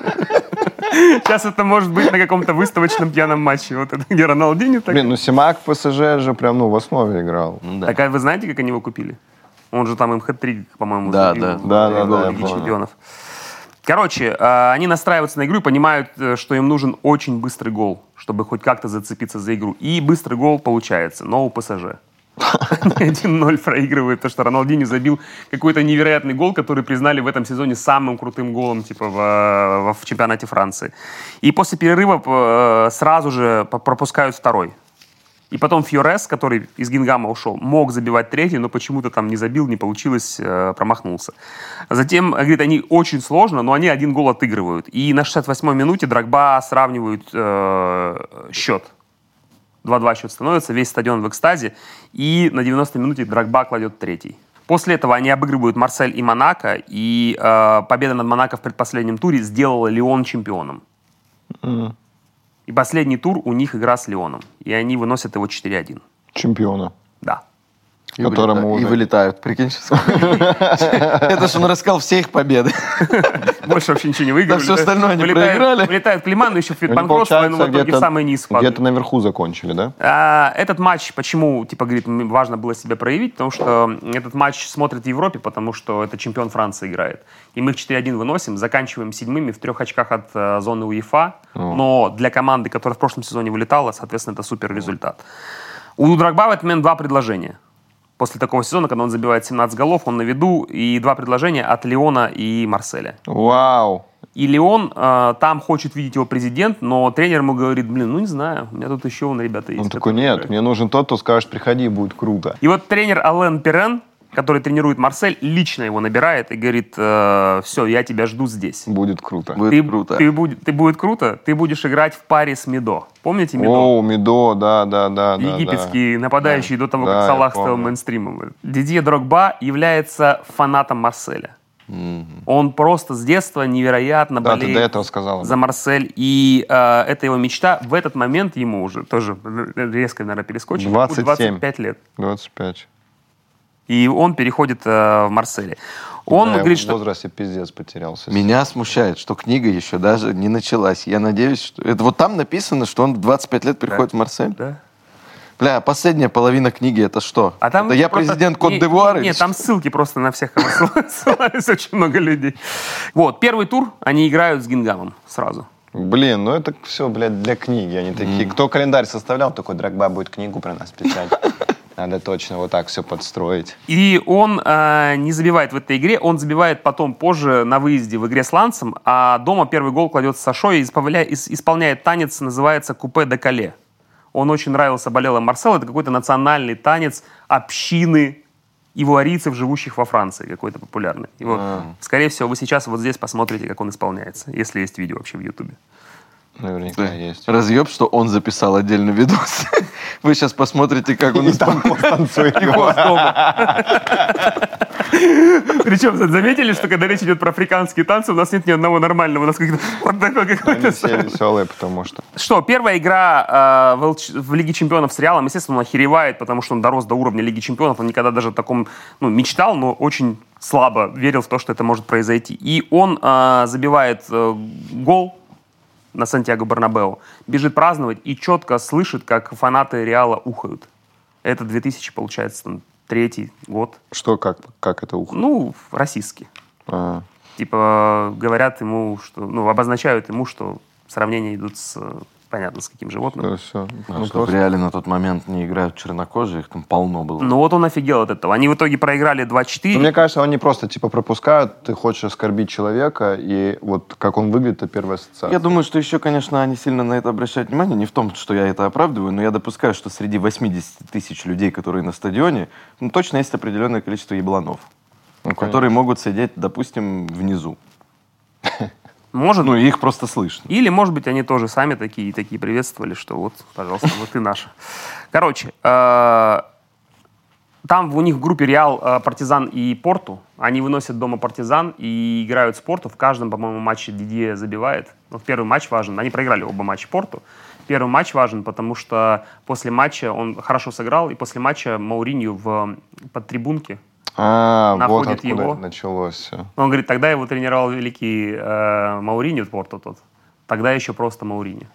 Сейчас это может быть на каком-то выставочном пьяном матче. Вот это где Роналдинho так. Блин, ну Симак ПСЖ же прям ну, в основе играл. Ну да. Так а вы знаете, как они его купили? Он же там им хэт-трик, по-моему, Да, забил да. в Да, да, Лиге да, я Лиги чемпионов. Короче, э, они настраиваются на игру и понимают, э, что им нужен очень быстрый гол, чтобы хоть как-то зацепиться за игру. И быстрый гол получается, но у ПСЖ. Они 1-0 проигрывают, потому что Роналдини забил какой-то невероятный гол, который признали в этом сезоне самым крутым голом типа в, в- чемпионате Франции. И после перерыва э, сразу же пропускают второй. И потом Фьорес, который из Гингама ушел, мог забивать третий, но почему-то там не забил, не получилось, э, промахнулся. Затем, э, говорит, они очень сложно, но они один гол отыгрывают. И на 68-й минуте Драгба сравнивают э, счет. 2-2 счет становится, весь стадион в экстазе. И на 90-й минуте Драгба кладет третий. После этого они обыгрывают Марсель и Монако, и э, победа над Монако в предпоследнем туре сделала Лион чемпионом. И последний тур у них игра с Лионом. И они выносят его 4-1. Чемпиона. И, Которому вылета- и вылетают, прикинь. сейчас. Это же он рассказал все их победы. Больше вообще ничего не выиграли. Да всё остальное они Вылетают- проиграли. Вылетают Климан, но еще банкротство, но в итоге в самый низ где-то наверху закончили, да? А, Этот матч, почему, типа, говорит, важно было себя проявить, потому что этот матч смотрит в Европе, потому что это чемпион Франции играет. И мы их 4-1 выносим, заканчиваем седьмыми в трех очках от э, зоны УЕФА. Но для команды, которая в прошлом сезоне вылетала, соответственно, это супер результат. У Драгба в этот момент два предложения. После такого сезона, когда он забивает 17 голов, он на виду, и два предложения от Леона и Марселя. Вау. И Леон э, там хочет видеть его президент, но тренер ему говорит, блин, ну не знаю, у меня тут еще вон ребята есть. Он такой, нет, играют». мне нужен тот, кто скажет, приходи, будет круто. И вот тренер Ален Перен, который тренирует Марсель, лично его набирает и говорит, все, я тебя жду здесь. Будет круто. Будет ты, круто. Ты, будет, ты будет круто, ты будешь играть в паре с Медо. Помните Медо? О, Медо, да, да, да, да. Египетский нападающий до того, Да, как Салах стал мейнстримом. Дидье Дрогба является фанатом Марселя. Он просто с детства невероятно Да, ты болеет до этого сказал. за Марсель. И э, это его мечта. В этот момент ему уже тоже резко, наверное, перескочим. ему 27. 25 лет. 25. И он переходит э, в Марселе. Он Да, говорит, в что... возрасте пиздец потерялся. Меня смущает, что книга еще даже не началась. Я надеюсь, что... Это вот там написано, что он в 25 лет приходит в Марсель. Да. Бля, а последняя половина книги это что? А там это я просто- президент Не- Кот-Д'Ивуара? Нет, там ссылки просто на всех, ссылались очень много людей. Вот, первый тур они играют с Гингамом сразу. Блин, ну это все, блядь, для книги. Они такие. Кто календарь составлял, такой Драгба будет книгу про нас писать. Надо точно вот так все подстроить. И он э, не забивает в этой игре, он забивает потом позже на выезде в игре с Лансом, а дома первый гол кладет Сашо и исполня- ис- исполняет танец, называется «Купе де Кале». Он очень нравился болело Марсел, это какой-то национальный танец общины ивуарийцев, живущих во Франции, какой-то популярный. И вот, скорее всего, вы сейчас вот здесь посмотрите, как он исполняется, если есть видео вообще в Ютубе. Наверняка есть. Разъеб, что он записал отдельный видос. Вы сейчас посмотрите, как он И там танцует. Причем заметили, что когда речь идет про африканские танцы, у нас нет ни одного нормального. У нас как-то вот такой Они какой-то... все веселые, потому что... Что, первая игра э, в, Лиге Чемпионов с Реалом, естественно, он охеревает, потому что он дорос до уровня Лиги Чемпионов. Он никогда даже о таком, ну, мечтал, но очень слабо верил в то, что это может произойти. И он э, забивает э, гол на Сантьяго Барнабео, бежит праздновать и четко слышит, как фанаты Реала ухают. Это 2000, получается, там, третий год. Что, как, как это ухо? Ну, российский. А, Типа говорят ему, что, ну, обозначают ему, что сравнения идут с, понятно, с каким животным. ну, все. А Ну, что в реале на тот момент не играют чернокожие, их там полно было. Ну вот он офигел от этого. Они в итоге проиграли 2-4. Ну, Мне кажется, они просто типа пропускают, ты хочешь оскорбить человека, и вот как он выглядит, это первая ассоциация. Я думаю, что еще, конечно, они сильно на это обращают внимание. Не в том, что я это оправдываю, но я допускаю, что среди 80 тысяч людей, которые на стадионе, ну, точно есть определенное количество ебланов, Ну, которые могут сидеть, допустим, внизу. Может, Ну, их просто слышно. Или, может быть, они тоже сами такие, и такие приветствовали, что вот, пожалуйста, вот ты наша. Короче, э, там у них в группе Реал, э, Партизан и Порту. Они выносят дома Партизан и играют с Порту. В каждом, по-моему, матче Дидье забивает. Ну, в первый матч важен. Они проиграли оба матча Порту. Первый матч важен, потому что после матча он хорошо сыграл, и после матча Мауринью в под А, вот находит откуда его. началось все. Он говорит, тогда его тренировал великий э, Мауриньо, Порту тот. Тогда еще просто Мауриньо.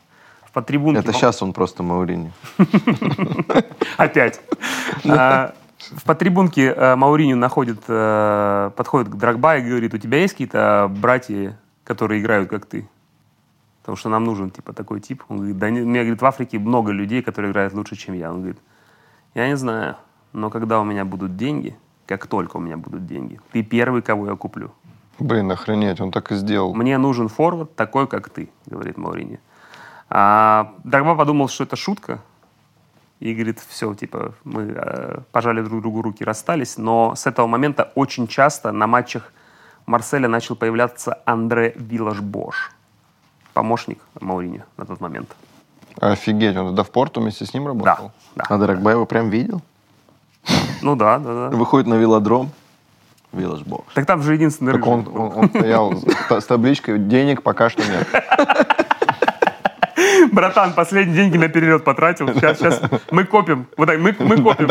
В подтрибунке... Это сейчас он просто Маурини. Опять. А, В подтрибунке э, Мауриньо находит, э, подходит к Драгба и говорит, у тебя есть какие-то братья которые играют, как ты? Потому что нам нужен, типа, такой тип. Он говорит, да не, у меня, говорит, в Африке много людей, которые играют лучше, чем я. Он говорит, я не знаю, но когда у меня будут деньги, как только у меня будут деньги, ты первый, кого я куплю. Блин, охренеть, он так и сделал. Мне нужен форвард такой, как ты, говорит Маурини. А Дрогба подумал, что это шутка. И говорит, все, типа, мы э, пожали друг другу руки, расстались. Но с этого момента очень часто на матчах Марселя начал появляться Андре Виллаш-Бош. Помощник Маурини на тот момент. Офигеть, он тогда в порту вместе с ним Да, работал? да. А Драгба его прям видел? Ну да, да, да. Выходит на велодром. Велошбокс. Так там же единственный Так рыжий он, он- он стоял с, та- с табличкой «Денег пока что нет». Братан, последние деньги на перелет потратил. Сейчас, сейчас мы копим. Вот так, мы, мы копим.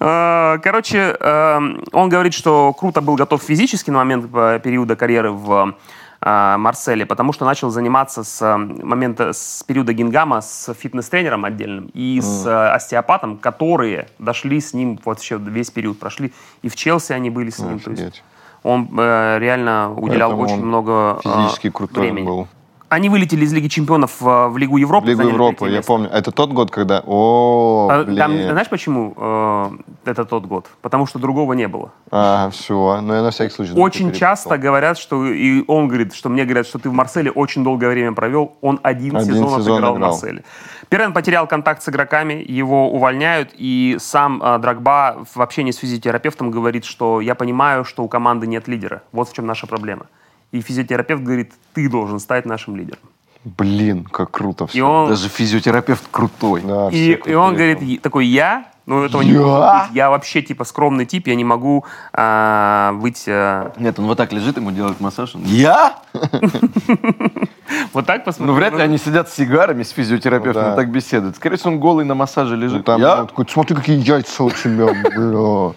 Э, Короче, э, он говорит, что круто был готов физически на момент э, периода карьеры в Марселе, потому что начал заниматься с момента, с периода Гингама с фитнес-тренером отдельным и с э, остеопатом, которые дошли с ним вообще весь период прошли. И в Челси они были с ним. То есть Офигеть. он э, реально уделял Поэтому очень много э, Физически крутой времени. был. Они вылетели из Лиги Чемпионов в Лигу Европы. В Лигу Европы, я место. помню. Это тот год, когда... О, А, блин. Там, знаешь, почему э, это тот год? Потому что другого не было. А, все. Ну, я на всякий случай... Очень часто говорят, что и он говорит, что мне говорят, что ты в Марселе очень долгое время провел. Он один, Один сезон, сезон отыграл в играл. Марселе. Перен потерял контакт с игроками, его увольняют, и сам э, Драгба в общении с физиотерапевтом говорит, что я понимаю, что у команды нет лидера. Вот в чем наша проблема. И физиотерапевт говорит, ты должен стать нашим лидером. Блин, как круто все. И он, Даже физиотерапевт крутой. Да, И, и он говорит, там. «И- такой, я, ну этого не Я? может быть. Я вообще типа скромный тип, я не могу а, быть а, Нет, он вот так лежит, ему делают массаж. он, Я? вот так посмотреть. Ну, вряд ли они сидят с сигарами, с физиотерапевтом, Ну, так беседуют. Скорее всего, он голый на массаже Ну, лежит. там, Я? он такой, смотри, какие яйца у тебя, бля.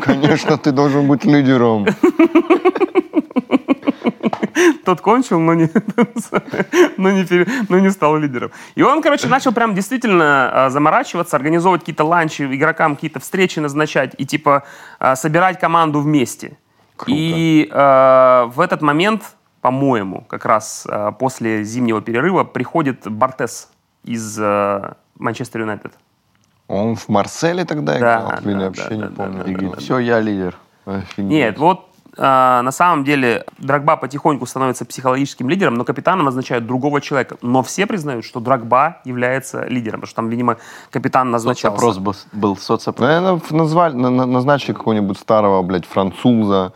Конечно, ты должен быть лидером. Тот кончил, но не, но, не пере- но не стал лидером. И он, короче, начал прям действительно а, заморачиваться, организовывать какие-то ланчи, игрокам какие-то встречи назначать и типа а, собирать команду вместе. И а, в этот момент, по-моему, как раз а, после зимнего перерыва приходит Бартес из Манчестер Юнайтед. Он в Марселе тогда Да, играл? Да, я вообще да, не да, помню. да, этого. все, я лидер. Офигеть. Нет, вот на самом деле Драгба потихоньку становится психологическим лидером, но капитаном назначают другого человека. Но все признают, что Драгба является лидером, потому что там, видимо, капитан назначался. Соцопрос был, был соцопрос. Наверное, назвали, на- на- назначили какого-нибудь старого, блядь, француза.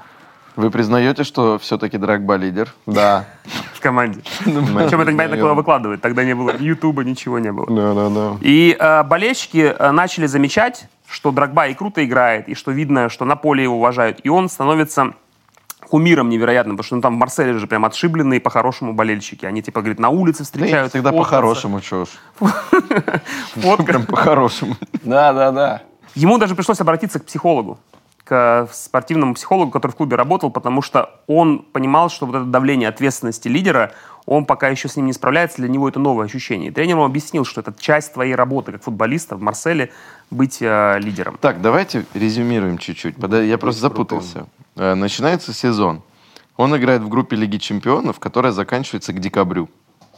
Вы признаете, что все-таки Драгба лидер? Да. в команде. Причем это непонятно, куда выкладывают. Тогда не было ни Ютуба, ничего не было. Да, да, да. И э, болельщики э, начали замечать, что Драгба и круто играет, и что видно, что на поле его уважают. И он становится кумиром невероятным, потому что ну, там в Марселе же прям отшибленные по-хорошему болельщики. Они типа, говорит, на улице встречают. Всегда фоткаться, по-хорошему, чё уж. фоткаться. Прям по-хорошему. Да, да, да. Ему даже пришлось обратиться к психологу, к спортивному психологу, который в клубе работал, потому что он понимал, что вот это давление ответственности лидера, он пока еще с ним не справляется, для него это новое ощущение. И тренер ему объяснил, что это часть твоей работы как футболиста в Марселе быть э, лидером. Так, давайте резюмируем чуть-чуть. Я просто запутался. Э, Начинается сезон. Он играет в группе Лиги Чемпионов, которая заканчивается к декабрю.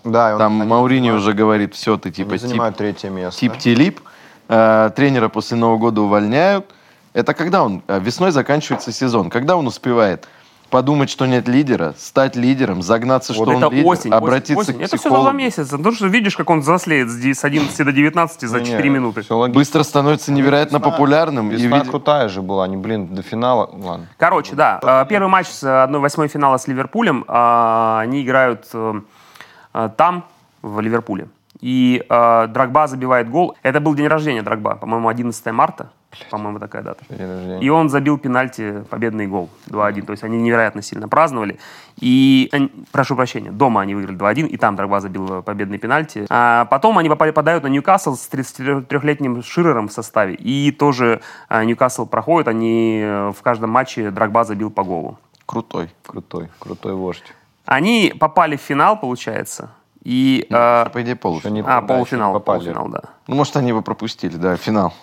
Да, и он- Там Маурини уже говорит, все, ты типа тип, третье место. тип Тилип. Э, Тренера после Нового года увольняют. Это когда он? э, Весной заканчивается сезон. Когда он успевает подумать, что нет лидера, стать лидером, загнаться, что Вот это он лидер, осень, обратиться осень, к Это все за психологу. два месяца. Потому что видишь, как он взрослеет с де- с 11 до 19 за Не, 4 минуты. Быстро становится невероятно Весна- популярным. и Весна крутая же была, они, блин, до финала. Ладно. Короче, да, э, первый матч с 1-8 финала с Ливерпулем, э, они играют э, э, там, в Ливерпуле. И э, Драгба забивает гол. Это был день рождения Драгба, по-моему, 11 марта. По-моему, такая дата. И он забил пенальти, победный гол 2-1. То есть они невероятно сильно праздновали. И, прошу прощения, дома они выиграли 2-1, и там Драгба забил э, победный пенальти. А потом они попали, попадают на Ньюкасл с 33-летним Ширером в составе. И тоже э, Ньюкасл проходит, они э, в каждом матче Драгба забил по голу. Крутой. Крутой, крутой вождь. Они попали в финал, получается, И... э, По идее, полуфинал. не- а, да, полуфинал, попали. полуфинал, да. Ну, может, они его пропустили, да, финал.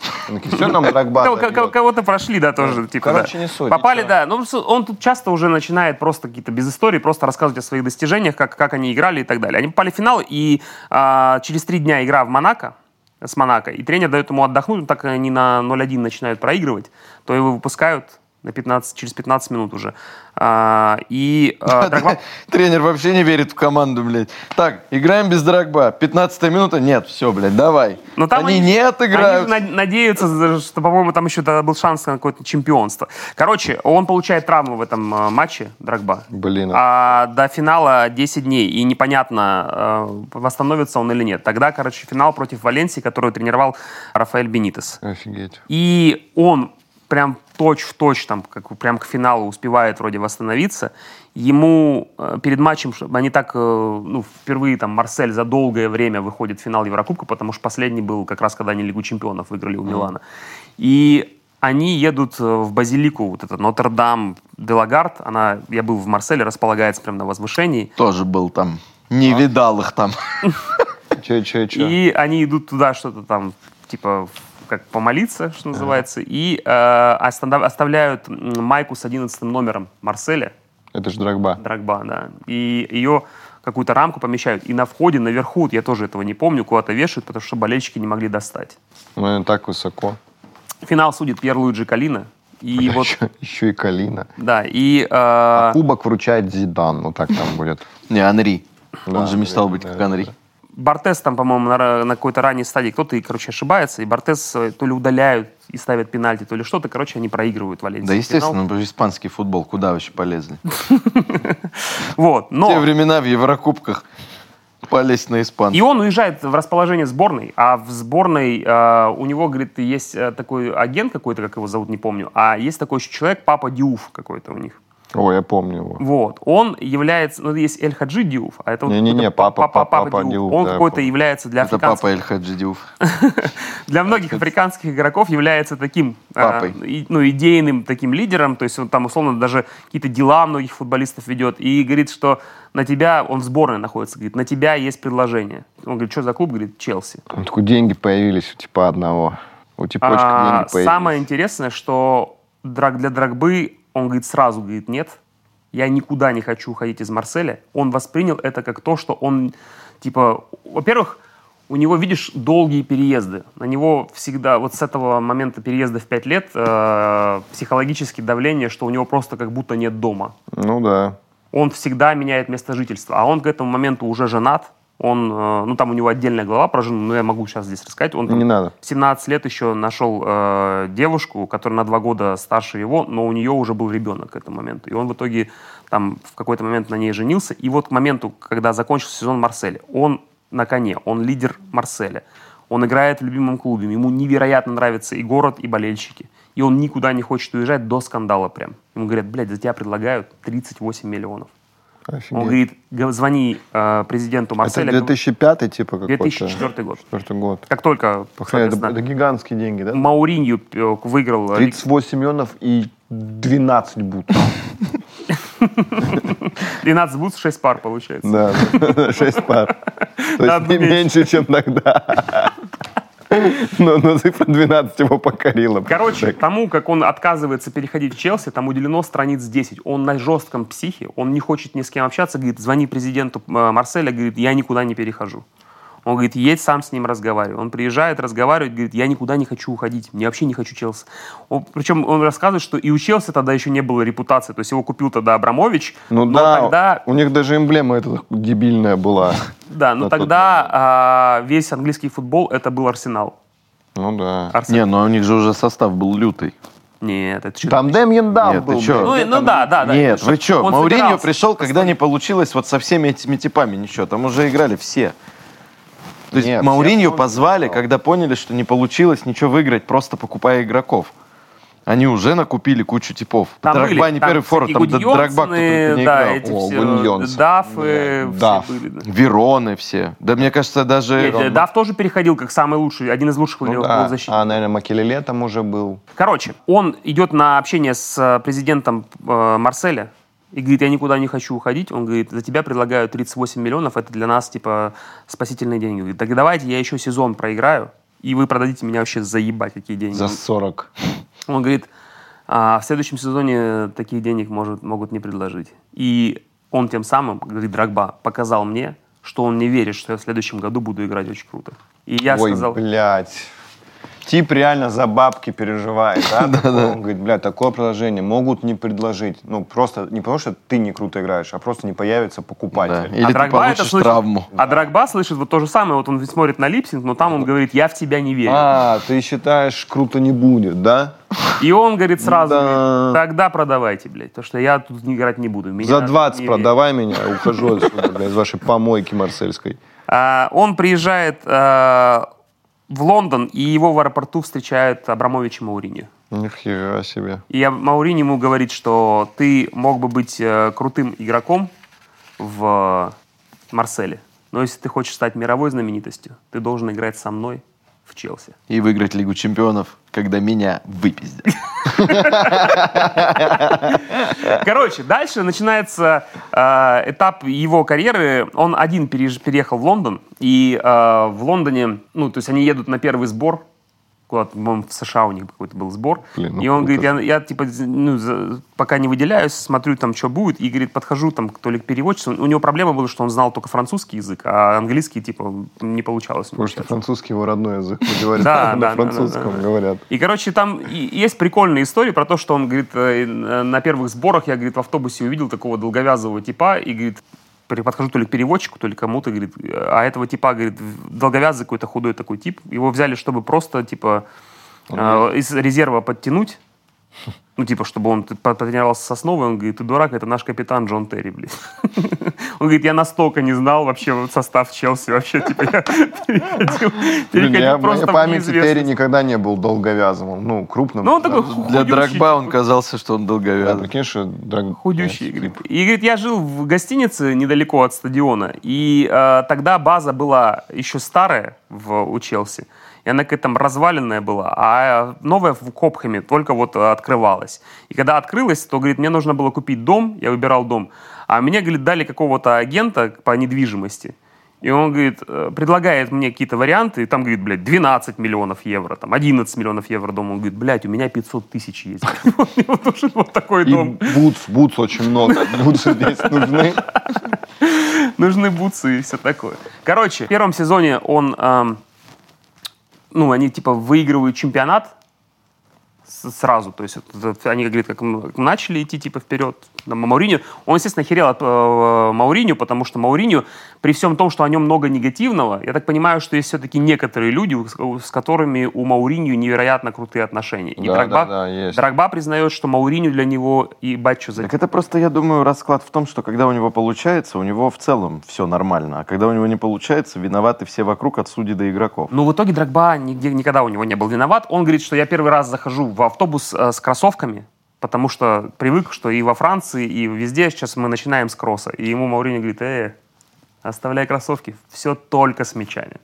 Все нам дает. кого- Кого-то прошли, да, тоже. типа, короче, не суть, Попали, да. Ну, он тут часто уже начинает просто какие-то без истории, просто рассказывать о своих достижениях, как, как они играли и так далее. Они попали в финал, и а, через три дня игра в Монако, с Монако, и тренер дает ему отдохнуть, но так как они на 0-1 начинают проигрывать, то его выпускают на 15, через 15 минут уже. А, и а, Дрогба- Тренер вообще не верит в команду, блядь. Так, играем без Драгба. 15 минута? Нет, все, блядь, давай. Но там они, не отыграют. Они надеются, что, по-моему, там еще был шанс на какое-то чемпионство. Короче, он получает травму в этом э, матче, Драгба. Блин. А до финала 10 дней, и непонятно, э, восстановится он или нет. Тогда, короче, финал против Валенсии, которую тренировал Рафаэль Бенитес. Офигеть. И он прям точь-в-точь, там, как, прям к финалу успевает вроде восстановиться. Ему э, перед матчем, чтобы они так, э, ну, впервые там Марсель за долгое время выходит в финал Еврокубка, потому что последний был как раз, когда они Лигу чемпионов выиграли у Милана. И они едут э, в базилику, вот это Нотр-Дам де Лагард, она, я был в Марселе, располагается прям на возвышении. Тоже был там. Не видал их там. Че, че, че? И они идут туда что-то там, типа, как помолиться, что называется, и э, оставляют майку с 11 номером Марселя, Это ж Драгба. Драгба, да, и ее какую-то рамку помещают, и на входе наверху, я тоже этого не помню, куда-то вешают, потому что болельщики не могли достать. Ну, и так высоко. Финал судит Пьер Луиджи Калина, и вот, еще, еще и Калина. да, и... э, Кубок вручает Зидан. Ну, так там будет. Не, Анри. Да, Он же мечтал быть да, как Анри. да. Бортес там, по-моему, на, на какой-то ранней стадии кто-то, короче, ошибается, и Бортес э, то ли удаляют и ставят пенальти, то ли что-то, короче, они проигрывают Валенсии. Да, финал. естественно, ну, испанский футбол, куда вообще полезли? Вот, В те но... времена в Еврокубках полезть на испанцев. И он уезжает в расположение сборной, а в сборной э, у него, говорит, есть э, такой агент какой-то, как его зовут, не помню, а есть такой еще человек, папа Диуф какой-то у них. Ой, я помню его. Вот. Он является, ну, есть Эль Хаджи Диуф, а это вот Не-не-не, какой-то папа- папа- папа Диуф. Диуф, Он да, какой-то является для Это африканцев, папа Эль Хаджи Дiouf. для многих африканских игроков является таким, Папой. и- ну, идейным таким лидером, то есть он там, условно, даже какие-то дела многих футболистов ведет, и говорит, что на тебя, он в сборной находится, говорит, на тебя есть предложение. Он говорит, что за клуб? Говорит, Челси. Он такой, деньги появились у типа одного. У типочка А, деньги появились. самое интересное, что для Драгбы, он говорит сразу, говорит, нет, я никуда не хочу уходить из Марселя. Он воспринял это как то, что он, типа, во-первых, у него, видишь, долгие переезды. На него всегда, вот с этого момента переезда в 5 лет, э, психологическое давление, что у него просто как будто нет дома. Ну да. Он всегда меняет место жительства. А он к этому моменту уже женат. Он, э, ну, там у него отдельная глава про жену, но я могу сейчас здесь рассказать. Он там Не надо. в 17 лет еще нашел э, девушку, которая на два года старше его, но у нее уже был ребенок к этому моменту. И он в итоге там в какой-то момент на ней женился. И вот к моменту, когда закончился сезон Марселя, он на коне, он лидер Марселя. Он играет в любимом клубе, ему невероятно нравится и город, и болельщики. И он никуда не хочет уезжать до скандала прям. Ему говорят, блядь, за тебя предлагают 38 миллионов. Офигеть. Он говорит, звони э, президенту Это Марселя. 2005 типа какой-то? 2004 год. Четвертый год. Как только, Похрен, это, это гигантские деньги, да? Мауринью э, выиграл э, 38 миллионов и 12 будут. 12 бутс, 6 пар получается. Да, да, 6 пар. То есть не меньше, чем тогда. Но, но цифра 12 его покорила. Короче, тому, как он отказывается переходить в Челси, там уделено страниц 10. Он на жестком психе, он не хочет ни с кем общаться, говорит, звони президенту э, Марселя, говорит, я никуда не перехожу. Он говорит, едь сам с ним разговаривай. Он приезжает, разговаривает, говорит, я никуда не хочу уходить, мне вообще не хочу Челси. Он- причем он рассказывает, что и у Челси тогда еще не было репутации, то есть его купил тогда Абрамович, Ну но да, тогда у них даже эмблема эта дебильная была. Да, но тогда а, весь английский футбол это был Арсенал. Ну да. Не, ну у них же уже состав был лютый. Нет, это что? Там Дэмьен Дам Нет, ты был. чё? блядь. Ну, ну да, да, да. Нет, вы что, Мауриньо собирался. пришел, когда не получилось вот со всеми этими типами ничего. Там уже играли все. То есть Нет, он позвали, когда поняли, что не получилось ничего выиграть, просто покупая игроков. Они уже накупили кучу типов. Там Драгба были, не там первый форвард, там Драгба кто Гудьонсоны, только не да, играл. эти О, все. Дафы, Да, все Даф. были, да. Вероны все. Да мне кажется, даже... Нет, э, Даф тоже переходил как самый лучший, один из лучших Ну ну, да. защитников. А, наверное, Макелеле там уже был. Короче, он идет на общение с э, президентом э, Марселя, и говорит, я никуда не хочу уходить. Он говорит, за тебя предлагаю 38 миллионов, это для нас, типа, спасительные деньги. Говорит, так давайте я еще сезон проиграю, и вы продадите меня вообще заебать, какие деньги. За 40. Он говорит, а в следующем сезоне таких денег может, могут не предложить. И он тем самым, говорит, Драгба, показал мне, что он не верит, что я в следующем году буду играть очень круто. И я Ой, сказал, блядь. Тип реально за бабки переживает, да? Он говорит, блядь, такое предложение могут не предложить. Ну, просто не потому, что ты не круто играешь, а просто не появится Да. покупатель. Или ты Драгба это получишь травму. А Драгба слышит вот то же самое, вот он смотрит на липсинг, но там он говорит, я в тебя не верю. А, ты считаешь, круто не будет, да? И он говорит сразу, Да. тогда продавайте, блядь, потому что я тут играть не буду. Меня За 20 не верят». продавай меня, ухожу отсюда, блядь, из вашей помойки марсельской. А, он приезжает а, в Лондон, и его в аэропорту встречает Абрамович и Мауриньо. Нихера себе. И Мауриньо ему говорит, что ты мог бы быть э, крутым игроком в Марселе, но если ты хочешь стать мировой знаменитостью, ты должен играть со мной в Челси. И выиграть Лигу чемпионов, когда меня выпиздят. Короче, дальше начинается э, этап его карьеры. Он один переехал в Лондон, и э, в Лондоне, ну, то есть они едут на первый сбор, куда-то, по-моему, в США у них какой-то был сбор. Блин, ну и он круто. говорит, я, я, типа, ну, за- пока не выделяюсь, смотрю там, что будет, и, говорит, подхожу там то ли к переводчику. У него проблема была, что он знал только французский язык, а английский, типа, не получалось. Потому что французский его родной язык. Да, на французском говорят. И, короче, там есть прикольная история про то, что он, говорит, э, на первых сборах, я, говорит, в автобусе увидел такого долговязого типа, и, говорит, подхожу то ли к переводчику, то ли кому-то, говорит, а этого типа, говорит, долговязый какой-то худой такой тип, его взяли, чтобы просто, типа, э, из резерва подтянуть, ну, типа, чтобы он потренировался с основой, он говорит, ты дурак, это наш капитан Джон Терри, блин. Он говорит, я настолько не знал вообще вот состав Челси, вообще, типа, я переходил, переходил просто в памяти Терри никогда не был долговязым. Ну, крупным. Ну, он такой Для Драгба он казался, что он долговязый. прикинь, что драг- Худющий, говорит. И говорит, я жил в гостинице недалеко от стадиона, и э, тогда база была еще старая в, у Челси, и она какая-то там разваленная была, а новая в Копхаме только вот э, открывалась. И когда открылась, то, говорит, мне нужно было купить дом, я выбирал дом, а мне, говорит, дали какого-то агента по недвижимости, и он, говорит, э, предлагает мне какие-то варианты, и там, говорит, блядь, 12 миллионов евро, там, 11 миллионов евро дом. Он говорит, блядь, у меня 500 тысяч есть. Вот мне нужен вот такой дом. бутс, бутс очень много. Бутсы здесь нужны. нужны бутсы и все такое. Короче, в первом сезоне он, эм, ну, они типа выигрывают чемпионат сразу, то есть это- они, говорит, как начали идти типа вперед. На Мауриню. Он, естественно, херел от э, Мауриню, потому что Мауриню, при всем том, что о нем много негативного, я так понимаю, что есть все-таки некоторые люди, с, с которыми у Мауриню невероятно крутые отношения. И Да, Драгба, да, да, есть. Драгба признает, что Мауриню для него и батчу за Так это просто, я думаю, расклад в том, что когда у него получается, у него в целом все нормально. А когда у него не получается, виноваты все вокруг, от судей до игроков. Но в итоге Драгба нигде, никогда у него не был виноват. Он говорит, что я первый раз захожу в автобус э, с кроссовками, потому что привык, что и во Франции, и везде сейчас мы начинаем с кросса. И ему Мауриньо говорит, э, оставляй кроссовки, все только с мячами.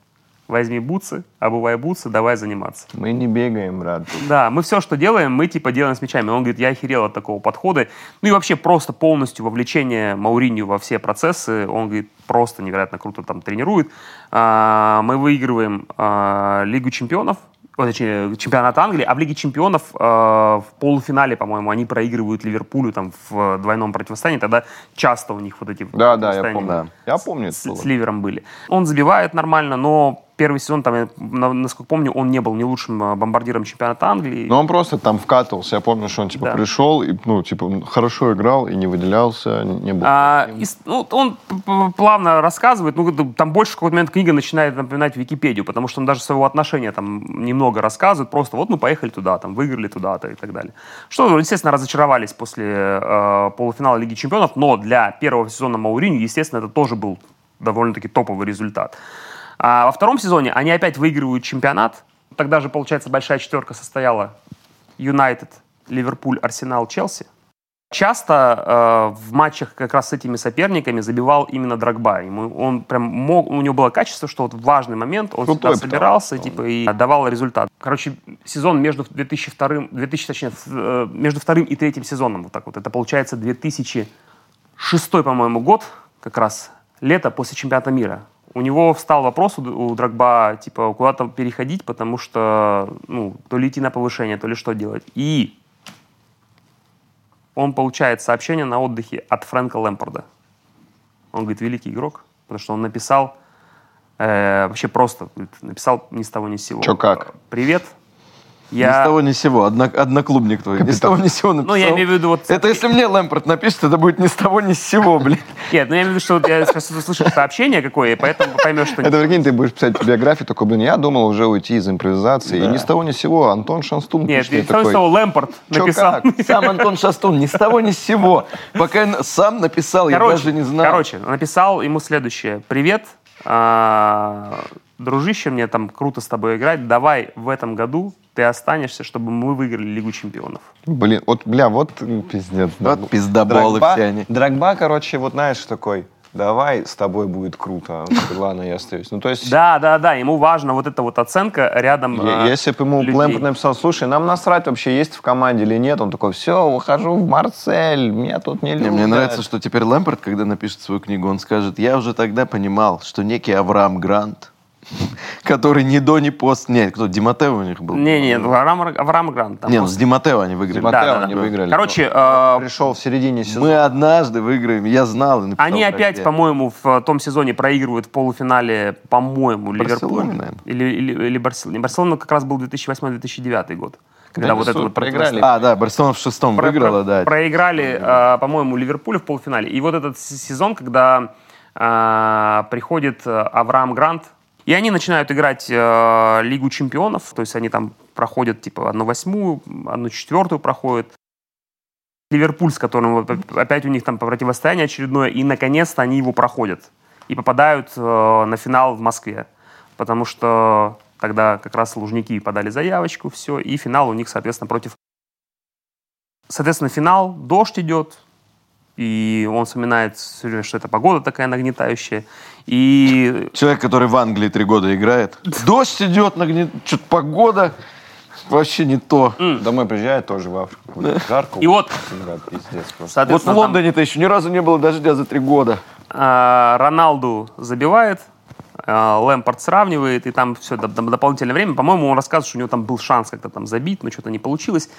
Возьми бутсы, обувай бутсы, давай заниматься. Мы не бегаем, брат. Да, мы все, что делаем, мы типа делаем с мячами. Он говорит, я охерел от такого подхода. Ну и вообще просто полностью вовлечение Мауринью во все процессы. Он говорит, просто невероятно круто там тренирует. А, мы выигрываем а, Лигу чемпионов, о, точнее, чемпионат Англии, а в Лиге чемпионов а, в полуфинале, по-моему, они проигрывают Ливерпулю там в двойном противостоянии. Тогда часто у них вот эти Да, да, я помню. Я помню с, с Ливером были. Он забивает нормально, но первый сезон, там, я, на- насколько помню, он не был не лучшим а, бомбардиром чемпионата Англии. Но он просто там вкатывался. Я помню, что он типа Да. пришел и, ну, типа, хорошо играл и не выделялся, не был. А, и ну, он плавно рассказывает, ну, там больше в какой-то момент книга начинает напоминать Википедию, потому что он даже своего отношения там немного рассказывает, просто вот мы поехали туда, там, выиграли туда-то и так далее. Что, ну, естественно, разочаровались после э, полуфинала Лиги Чемпионов, но для первого сезона Мауриню, естественно, это тоже был довольно-таки топовый результат. А во втором сезоне они опять выигрывают чемпионат, тогда же, получается, большая четверка состояла Юнайтед, Ливерпуль, Арсенал, Челси. Часто э, в матчах как раз с этими соперниками забивал именно Драгба. Ему, он прям мог, у него было качество, что вот в важный момент он Крутой всегда собирался типа, и давал результат. Короче, сезон между 2002, 2000, точнее, э, между вторым и третьим сезоном, вот так вот, это получается 2006 шестой, по-моему, год, как раз лето после чемпионата мира. У него встал вопрос у, у Драгба, типа, куда-то переходить, потому что, ну, то ли идти на повышение, то ли что делать. И он получает сообщение на отдыхе от Фрэнка Лэмпорда. Он говорит, великий игрок, потому что он написал, э, вообще просто, написал ни с того ни с сего. Чё, как? Привет, Ни с я... того ни с сего. Одно- одноклубник твой. Ни с того ни с сего написал. Ну, я имею в виду вот... Это если мне Лэмпорт напишет, это будет ни с того ни с сего, блин. Нет, ну я имею в виду, что вот я сейчас услышал сообщение какое, и поэтому поймешь, что... Это, прикинь, ты будешь писать биографию, такой, блин, я думал уже уйти из импровизации. И ни с того ни с сего Антон Шанстун Нет, пишет такой, того Лэмпорт «Чё, написал. как?» Сам Антон Шастун ни с того ни с сего. Пока я сам написал, я Короче, даже не знал. короче, написал ему следующее. Привет, а, дружище, мне там круто с тобой играть. Давай в этом году ты останешься, чтобы мы выиграли Лигу чемпионов. Блин, вот, бля, вот пиздец. да. Вот пиздоболы Дрогба- все они. Дрогба, короче, вот знаешь, такой, давай с тобой будет круто. Такой, Ладно, я остаюсь. Ну, то есть, Да, да, да, ему важна вот эта вот оценка рядом е- а, если бы ему людей. Лэмпорт написал, слушай, нам насрать вообще, есть в команде или нет, он такой, все, ухожу в Марсель, меня тут не Не, любят. мне нравится, что теперь Лэмпорт, когда напишет свою книгу, он скажет, я уже тогда понимал, что некий Авраам Грант, который ни до, ни после... Нет, кто, Диматео у них был? Не, не, Авраам, Авраам Грант. там Не, ну с Диматео они выиграли. Диматео Да, да, они да. выиграли. Короче, а, Пришел в середине сезона. Мы однажды выиграем, я знал. Они опять, тебя. по-моему, в том сезоне проигрывают в полуфинале, по-моему, Ливерпуль. Наверное. Или, или, или Барселона. Барселона как раз был 2008-2009 год. Когда Да, вот это вот проиграли. А, да, Барселона в шестом Про- выиграла, про- да. Проиграли, а, по-моему, Ливерпулю в полуфинале. И вот этот сезон, когда а, приходит Авраам Грант, и они начинают играть а, Лигу чемпионов, то есть они там проходят типа одну восьмую, одну четвертую проходят. Ливерпуль, с которым опять у них там противостояние очередное, и наконец-то они его проходят и попадают э, на финал в Москве, потому что тогда как раз Лужники подали заявочку, все, и финал у них, соответственно, против. Соответственно, финал, дождь идет, и он вспоминает, что это погода такая нагнетающая. И Человек, который в Англии три года играет. Дождь идет, нагнет... что-то погода вообще не то. Домой приезжает тоже в Африку. Жарко. И вот- пиздец. Вот в Лондоне-то еще ни разу не было дождя за три года. а, Роналду забивает, а, Лэмпорт сравнивает, и там все, дополнительное время. По-моему, он рассказывает, что у него там был шанс как-то там забить, но что-то не получилось.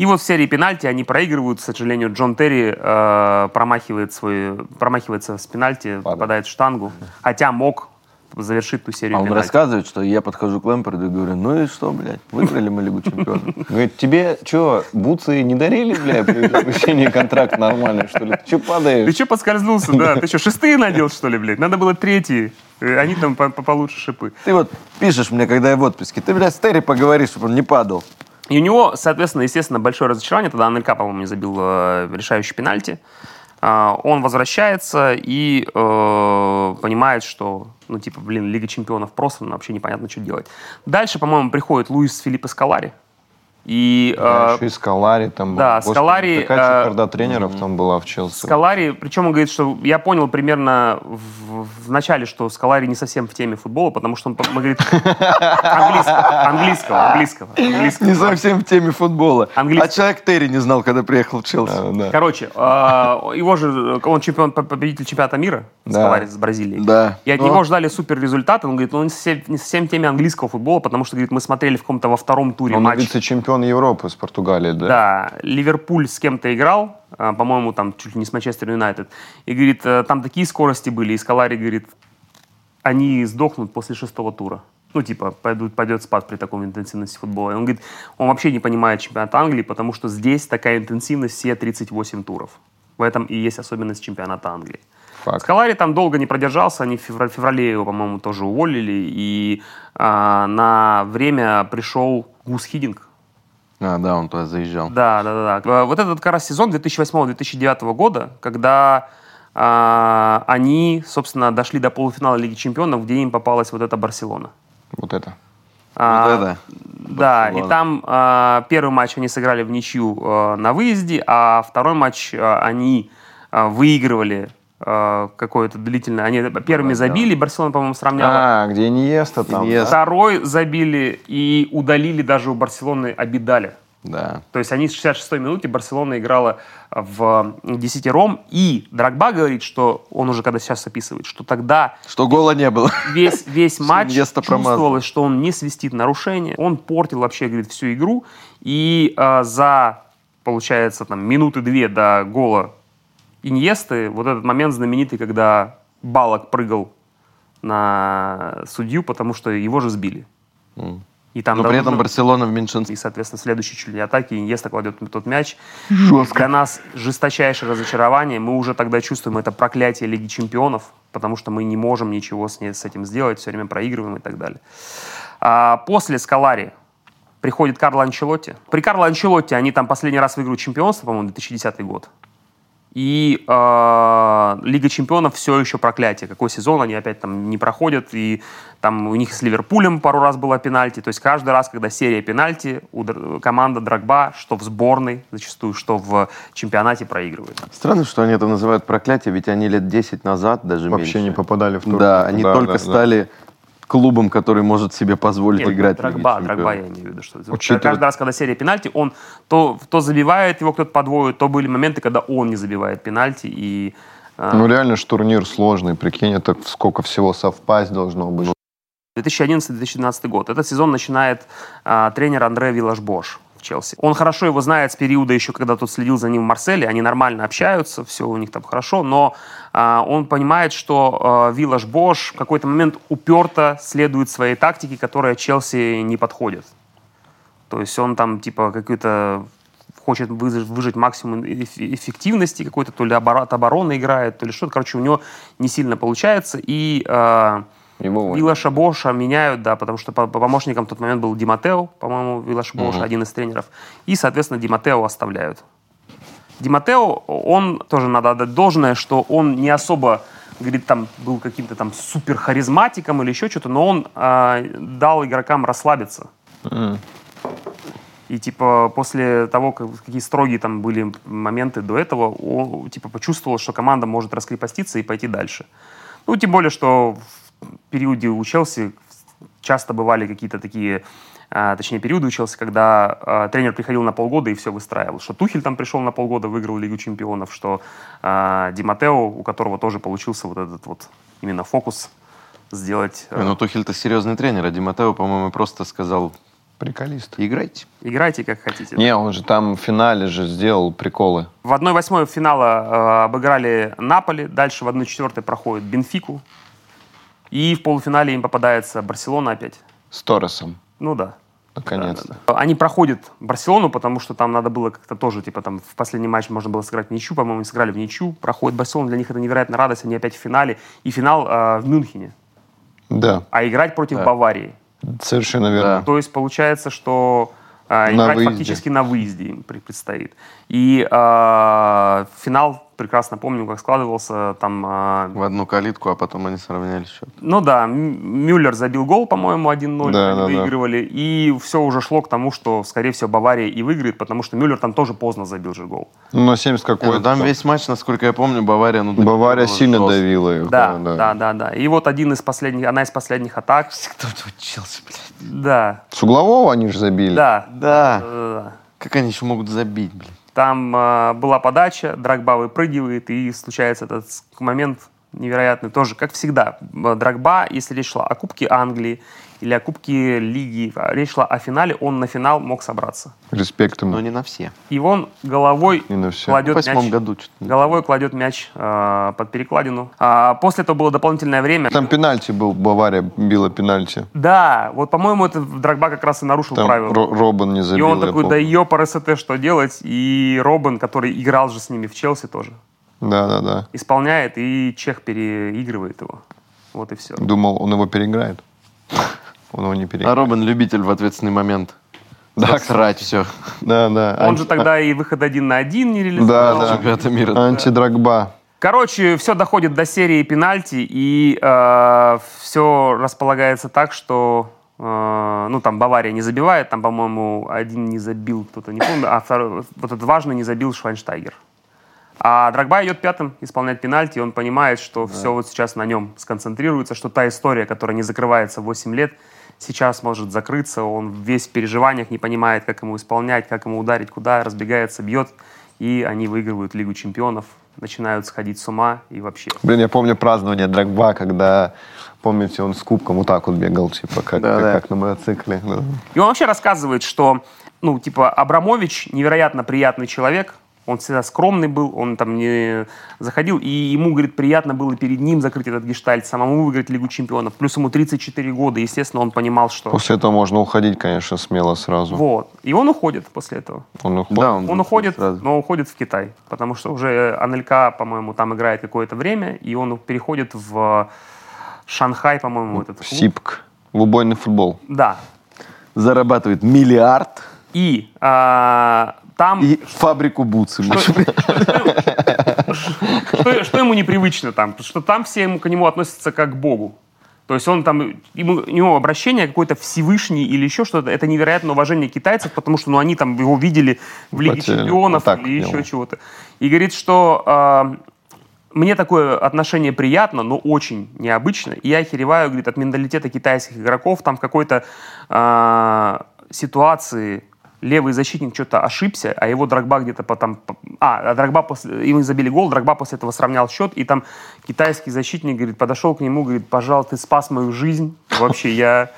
И вот в серии пенальти они проигрывают. К сожалению, Джон Терри э, промахивает свой, промахивается с пенальти, попадает в штангу, хотя мог завершить ту серию А он пенальти. рассказывает, что я подхожу к Лэмпорду и говорю, ну и что, блядь, выиграли мы Лигу Чемпионов. Говорит, тебе что, буцы не дарили, бля, при заключении контракта нормально, что ли? Ты что Ты падаешь? что подскользнулся, да? Ты что, шестые надел, что ли, блядь? Надо было третьи. Э, Они там по- по- получше шипы. Ты вот пишешь мне, когда я в отпуске, ты, блядь, с Терри поговори, чтобы он не падал. И у него, соответственно, естественно, большое разочарование. Тогда Анелька, по-моему, не забил э, решающий пенальти. А, он возвращается и э, понимает, что, ну, типа, блин, Лига чемпионов просто, ну, вообще непонятно, что делать. Дальше, по-моему, приходит Луис Филиппе Скалари. И Да, э, еще и Скалари там был. да, Господи, Скалари, Такая э, чехарда тренеров там была в Челси. Скалари, причем он говорит, что я понял примерно в, в начале, что Скалари не совсем в теме футбола, потому что он, мы, говорит, английского, английского, английского, английского. Не совсем в теме футбола. Английский. А человек Терри не знал, когда приехал в Челси. Да, да. Короче, а, его же, он чемпион, победитель чемпионата мира, Да. Скалари с Бразилией. Да. И от Но- него ждали супер результаты. Он говорит, ну, он не совсем, не совсем в теме английского футбола, потому что, говорит, мы смотрели в каком-то во втором туре Он матч. Вице-чемпион Европы с Португалии, да? Да, Ливерпуль с кем-то играл, а, по-моему, там чуть ли не с Манчестер Юнайтед. И говорит, э, там такие скорости были, и Скалари говорит, они сдохнут после шестого тура. Ну, типа, пойдут, пойдет спад при такой интенсивности футбола. И он говорит, он вообще не понимает чемпионат Англии, потому что здесь такая интенсивность все 38 туров. В этом и есть особенность чемпионата Англии. Факт. Скалари там долго не продержался, они в февра- феврале его, по-моему, тоже уволили, и а, на время пришел Гус Хидинг, А, да, он туда заезжал. да, да, да, да. Э, Вот этот как раз сезон 2008-2009 года, когда а, они, собственно, дошли до полуфинала Лиги Чемпионов, где им попалась вот эта Барселона. Вот это. А, Вот это. Да, и Барселона. там а, первый матч они сыграли в ничью а, на выезде, а второй матч а, они а, выигрывали какое-то длительное. Они первыми забили, Барселона, по-моему, сравняла. А, где Иньеста там. Иньеста. Второй забили и удалили даже у Барселоны Абидаля. Да. То есть они в 66-й минуте Барселона играла в десятером, и Драгба говорит, что он уже когда сейчас описывает, что тогда Что гола не было. весь, весь матч чувствовалось, что он не свистит нарушение. Он портил вообще, говорит, всю игру. И э, за, получается, там, минуты две до гола Иньесты, вот этот момент знаменитый, когда Балок прыгал на судью, потому что его же сбили. М. И там Но при этом Барселона в меньшинстве. и, соответственно, следующий чуть ли атаки Иньеста кладет тот мяч. Жестко. Для нас жесточайшее разочарование. Мы уже тогда чувствуем это проклятие Лиги Чемпионов, потому что мы не можем ничего с, ней- с этим сделать, все время проигрываем и так далее. А после Скалари приходит Карло Анчелотти. При Карло Анчелотти они там последний раз выиграют чемпионство, по-моему, 2010 год. И э, Лига Чемпионов все еще проклятие. Какой сезон они опять там не проходят. И там у них с Ливерпулем пару раз было пенальти. То есть каждый раз, когда серия пенальти, у Др- команда Драгба, что в сборной зачастую, что в чемпионате проигрывает. Странно, что они это называют проклятие, ведь они лет 10 назад, даже Вообще меньше. не попадали в тур. Да, они Да, только да, да. Клубом, который может себе позволить Нет, играть Драгба. Драгба я имею в виду. Что. Учитывая- Каждый раз, когда серия пенальти, он то, то забивает его кто-то подвоет, то были моменты, когда он не забивает пенальти. И, э, Ну реально ж турнир сложный, прикинь, это сколько всего совпасть должно быть. 2011-2012 год. Этот сезон начинает а, тренер Андре Виллаш-Бош Челси. Он хорошо его знает с периода еще, когда тот следил за ним в Марселе. Они нормально общаются, все у них там хорошо, но а, он понимает, что а, Виллаш-Бош в какой-то момент уперто следует своей тактике, которая Челси не подходит. То есть он там типа какой-то хочет выжать максимум эф- эффективности какой-то, то ли обора- от обороны играет, то ли что-то. Короче, у него не сильно получается. И а, Уволили. Виллаша Боша меняют, да, потому что по, по помощникам в тот момент был Диматео, по-моему, Виллаш Бош, один из тренеров. И, соответственно, Диматео оставляют. Диматео, он тоже надо отдать должное, что он не особо, говорит, там был каким-то там супер харизматиком или еще что-то, но он а, дал игрокам расслабиться. М. И типа после того, как, какие строгие там были моменты до этого, он типа почувствовал, что команда может раскрепоститься и пойти дальше. Ну, тем более, что периоде у Челси часто бывали какие-то такие, а, точнее, периоды у Челси, когда а, тренер приходил на полгода и все выстраивал. Что Тухель там пришел на полгода, выиграл Лигу чемпионов, что а, Ди Матео, у которого тоже получился вот этот вот именно фокус сделать. Ой, Ну, Тухель-то серьезный тренер, а Ди Маттео, по-моему, просто сказал, Приколист. играйте. Играйте как хотите. Не, он же там в финале же сделал приколы. В 1-8 финала э, обыграли Наполи, дальше в 1-4 проходит Бенфику. И в полуфинале им попадается Барселона опять. С Торресом. Ну да. Наконец-то. Они проходят Барселону, потому что там надо было как-то тоже, типа, там в последний матч можно было сыграть в ничью, по-моему, сыграли в ничью. Проходит Барселона, для них это невероятная радость, они опять в финале. И финал э, в Мюнхене. Да, А играть против Да. Баварии. совершенно верно. То есть получается, что э, На играть выезде. фактически на выезде им предстоит. И э, финал, прекрасно помню, как складывался. Там, э, В одну калитку, а потом они сравняли счет. ну да, Мюллер забил гол, по-моему, 1-0, Да, они да, да. выигрывали. И все уже шло к тому, что, скорее всего, Бавария и выиграет, потому что Мюллер там тоже поздно забил же гол. Ну, на 70 Не, какой ну, там весь матч, насколько я помню, Бавария... Ну, Бавария давила сильно жестко. давила их. Да, да, да, да. И вот один из последних, одна из последних атак. Кто-то учился, блядь. Да, С углового они же забили. да. Да. да. Как они еще могут забить, блядь? Там э, была подача, Драгба выпрыгивает, и случается этот момент невероятный. Тоже, как всегда, Драгба, если речь шла о Кубке Англии или о Кубке Лиги, речь шла о финале, он на финал мог собраться. Респект ему. Но не на все. И он головой Не на все. В кладет восьмом мяч, году головой кладет мяч э, под перекладину. А, после этого было дополнительное время. Там пенальти был, Бавария била пенальти. Да, вот, по-моему, это Драгба как раз и нарушил Там правила. Ро- Робин не И забил. он я такой, да ёпар СТ, что делать? И Робин, который играл же с ними в Челси тоже, Да, да, да. исполняет, и Чех переигрывает его. Вот и все. Думал, он его переиграет. Он его не А переиграет. Робин любитель в ответственный момент. Да, срать все. Да, да. Он Анти- же тогда и выход один на один не Да, реализовал. да. Чемпионата мира. Антидрагба. Короче, все доходит до серии пенальти, и все располагается так, что э, ну там Бавария не забивает, там, по-моему, один не забил, кто-то не помню, а второй, вот этот важный не забил Швайнштайгер. А Драгба идет пятым исполнять пенальти, и он понимает, что все вот сейчас на нем сконцентрируется, что та история, которая не закрывается 8 лет, сейчас может закрыться, он весь в переживаниях, не понимает, как ему исполнять, как ему ударить, куда, разбегается, бьет, и они выигрывают Лигу чемпионов, начинают сходить с ума и вообще. Блин, я помню празднование Драгба, когда, помните, он с кубком вот так вот бегал, типа, как, Да, как, да. как на мотоцикле. да. И он вообще рассказывает, что, ну, типа, Абрамович невероятно приятный человек, он всегда скромный был, он там не заходил, и ему, говорит, приятно было перед ним закрыть этот гештальт, самому выиграть Лигу чемпионов. Плюс ему 34 года, естественно, он понимал, что... После этого можно уходить, конечно, смело сразу. Вот. И он уходит после этого. Он уходит. Да, Он уходит, сразу. но уходит в Китай, потому что уже НЛК, по-моему, там играет какое-то время, и он переходит в Шанхай, по-моему, этот В клуб. СИПК. В убойный футбол. Да. Зарабатывает миллиард И а, там и фабрику бутсы. что, что ему непривычно там? Потому что там все ему, к нему относятся как к Богу. То есть он там, ему, у него обращение какой-то Всевышний или еще что-то, это невероятное уважение китайцев, потому что ну, они там его видели в Лиге Хотели. чемпионов Вот или еще чего-то. И говорит, что а, мне такое отношение приятно, но очень необычно. И я охереваю, говорит, от менталитета китайских игроков. Там в какой-то а, ситуации левый защитник что-то ошибся, а его Драгба где-то потом... А, а Драгба после... Ему забили гол, Драгба после этого сравнял счет, и там китайский защитник, говорит, подошел к нему, говорит, пожалуйста, ты спас мою жизнь. Вообще, я...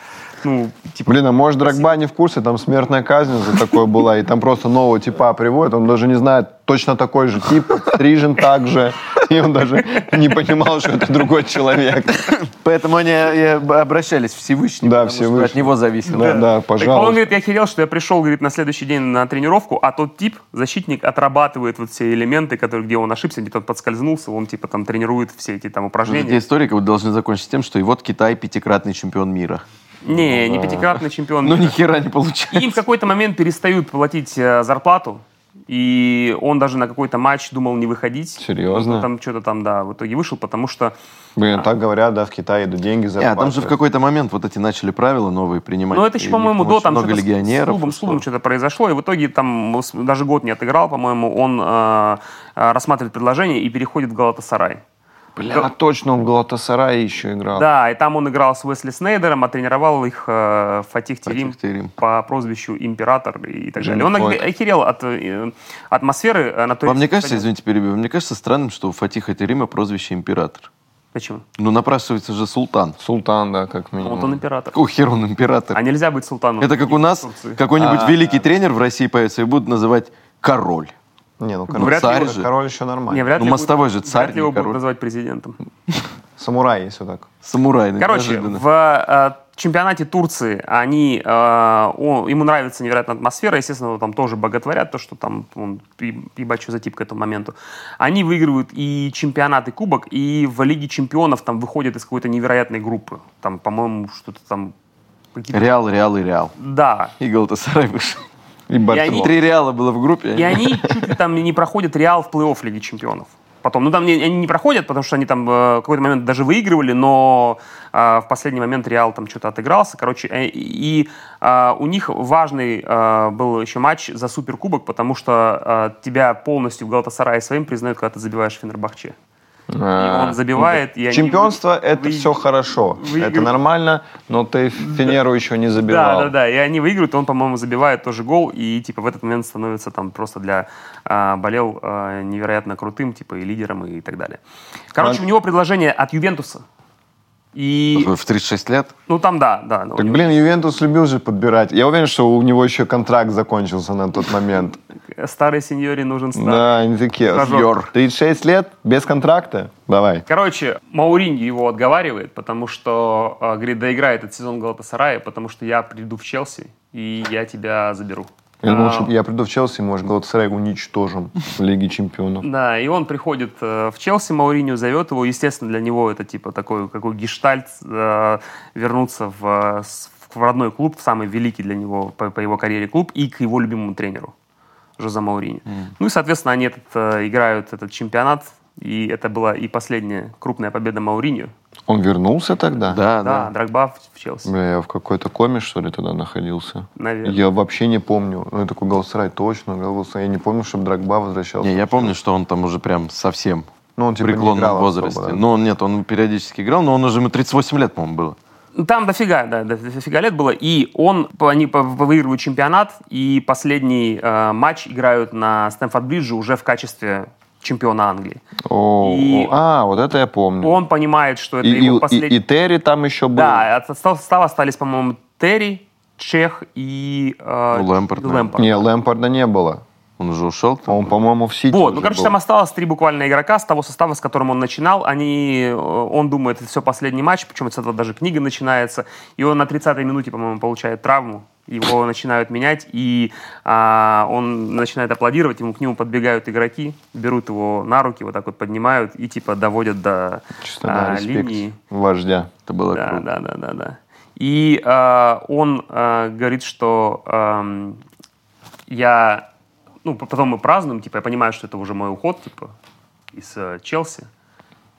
Ну, типа... Блин, а может Драгба не в курсе, там смертная казнь за такое была, и там просто нового типа приводят, он даже не знает, точно такой же тип, стрижен так же, и он даже не понимал, что это другой человек. Поэтому они э, обращались к Всевышнему, Да, Всевышний. от него зависело. Да, да, Так он пожалуйста. говорит, я охерел, что я пришел, говорит, на следующий день на тренировку, а тот тип, защитник, отрабатывает вот все элементы, которые, где он ошибся, где-то он подскользнулся, он типа там тренирует все эти там Эти упражнения. истории как бы должны закончиться тем, что и вот Китай пятикратный чемпион мира. Не, не пятикратный чемпион. Ну, ни хера не получается. Им в какой-то момент перестают платить э, зарплату, и он даже на какой-то матч думал не выходить. Серьезно? Ну, Там что-то там, да, в итоге вышел, потому что Блин, так говорят, да, в Китае идут деньги Не, а там же в какой-то момент вот эти начали правила новые принимать. Ну, это еще, по-моему, до там много легионеров. С клубом, с клубом что-то произошло, и в итоге там даже год не отыграл, по-моему, он э, э, рассматривает предложение и переходит в Галатасарай. Бля, точно, он в Галатасарае еще играл. Да, и там он играл с Уэсли Снейдером, а тренировал их э, Фатих Терим Фатих Терим. по прозвищу Император и так Джимми далее. Он охе- охерел от э, атмосферы э, на той Вам не кажется, стадионе. извините, перебью, мне кажется странным, что у Фатиха Терима прозвище император. Почему? Ну, напрашивается же султан. Султан, да, как минимум. Вот он император. Какого хера он император? А нельзя быть султаном. Это как у нас какой-нибудь А. великий тренер в России появится и будут называть король. Не, ну Ну, король, вряд ли царь его- же. король еще нормально. Не, вряд Ну, ли мостовой будет- же царь, Вряд ли его король. будут называть президентом. Самурай, если так. Самурай. Короче, неожиданно. в э, чемпионате Турции они, э, о, ему нравится невероятная атмосфера, естественно, его там тоже боготворят, то, что там он, что за тип к этому моменту. Они выигрывают и чемпионат, и кубок, и в Лиге чемпионов там выходят из какой-то невероятной группы. Там, по-моему, что-то там... Реал, Реал и Реал. Да. И Галатасарай вышел. И Барселона. Три Реала было в группе. И они чуть ли там не проходят Реал в плей-офф Лиги чемпионов. Потом, ну там не- они не проходят, потому что они там э, в какой-то момент даже выигрывали, но э, в последний момент Реал там что-то отыгрался. Короче, э, и э, у них важный э, был еще матч за суперкубок, потому что э, тебя полностью в Галатасарае своим признают, когда ты забиваешь Фенербахче. И А, он забивает, и Чемпионство вы- это вы- все хорошо, выигрывают. это нормально, но ты Фенеру еще не Да, забивал. да, да. И они выигрывают, он, по-моему, забивает тоже гол, и типа в этот момент становится там просто для а, болел а, невероятно крутым, типа и лидером и так далее. Короче, А- у него предложение от Ювентуса. И В 36 лет. ну там да, да. Так, него блин, Ювентус любил же подбирать. Я уверен, что у него еще контракт закончился на тот момент. старой сеньоре нужен старый. Да, они такие, Стажер. 36 лет, без контракта? Давай. Короче, Мауриньо его отговаривает, потому что, а, говорит, доиграй этот сезон Галатасарая, потому что я приду в Челси, и я тебя заберу. Я думал, А, что я приду в Челси, может, Галатасарай уничтожим в Лиге Чемпионов. Да, и он приходит э, в Челси, Мауриньо зовет его. Естественно, для него это типа такой какой гештальт э, вернуться в, в родной клуб, в самый великий для него по, по его карьере клуб и к его любимому тренеру Жозе Мауриньо. Ну и, соответственно, они этот, э, играют этот чемпионат, и это была и последняя крупная победа Мауриньо. Он вернулся тогда? Да, Да, да. Драгба в, Челси, Бля, я в какой-то коме, что ли, тогда находился? наверное. Я вообще не помню. Ну, я такой Галатасарай, точно, Галатасарай. Я не помню, чтобы Драгба возвращался. Не, я помню, что он там уже прям совсем Ну, он в типа не преклонном играл возрасте. особо, да. Ну, он нет, он периодически играл, но он уже ему 38 лет, по-моему, было. Там дофига, да, дофига лет было. И он, они выигрывают чемпионат, и последний э, матч играют на Стэнфорд-Бридже уже в качестве чемпиона Англии. О, И- А, вот это я помню. Он понимает, что это И, его и- последний... и Терри там еще был. Да, от состава остались, по-моему, Терри, Чех и э, Ну, Лэмпард, наверное. Лэмпард. Не, Лэмпарда не было. Он уже ушел. там? Он, по-моему, в Сити Вот, ну, короче, был. там осталось три буквально игрока с того состава, с которым он начинал. Они, э, он думает, это все последний матч, причем с этого даже книга начинается. И он на 30-й минуте, по-моему, получает травму. Его начинают менять, и а, он начинает аплодировать, ему к нему подбегают игроки, берут его на руки, вот так вот поднимают и типа доводят до Честно, да, а, респект линии. вождя. Это было Да, круто. да, да, да, да. И э, он э, говорит, что эм, я, ну, потом мы празднуем, типа, я понимаю, что это уже мой уход, типа, из э, Челси.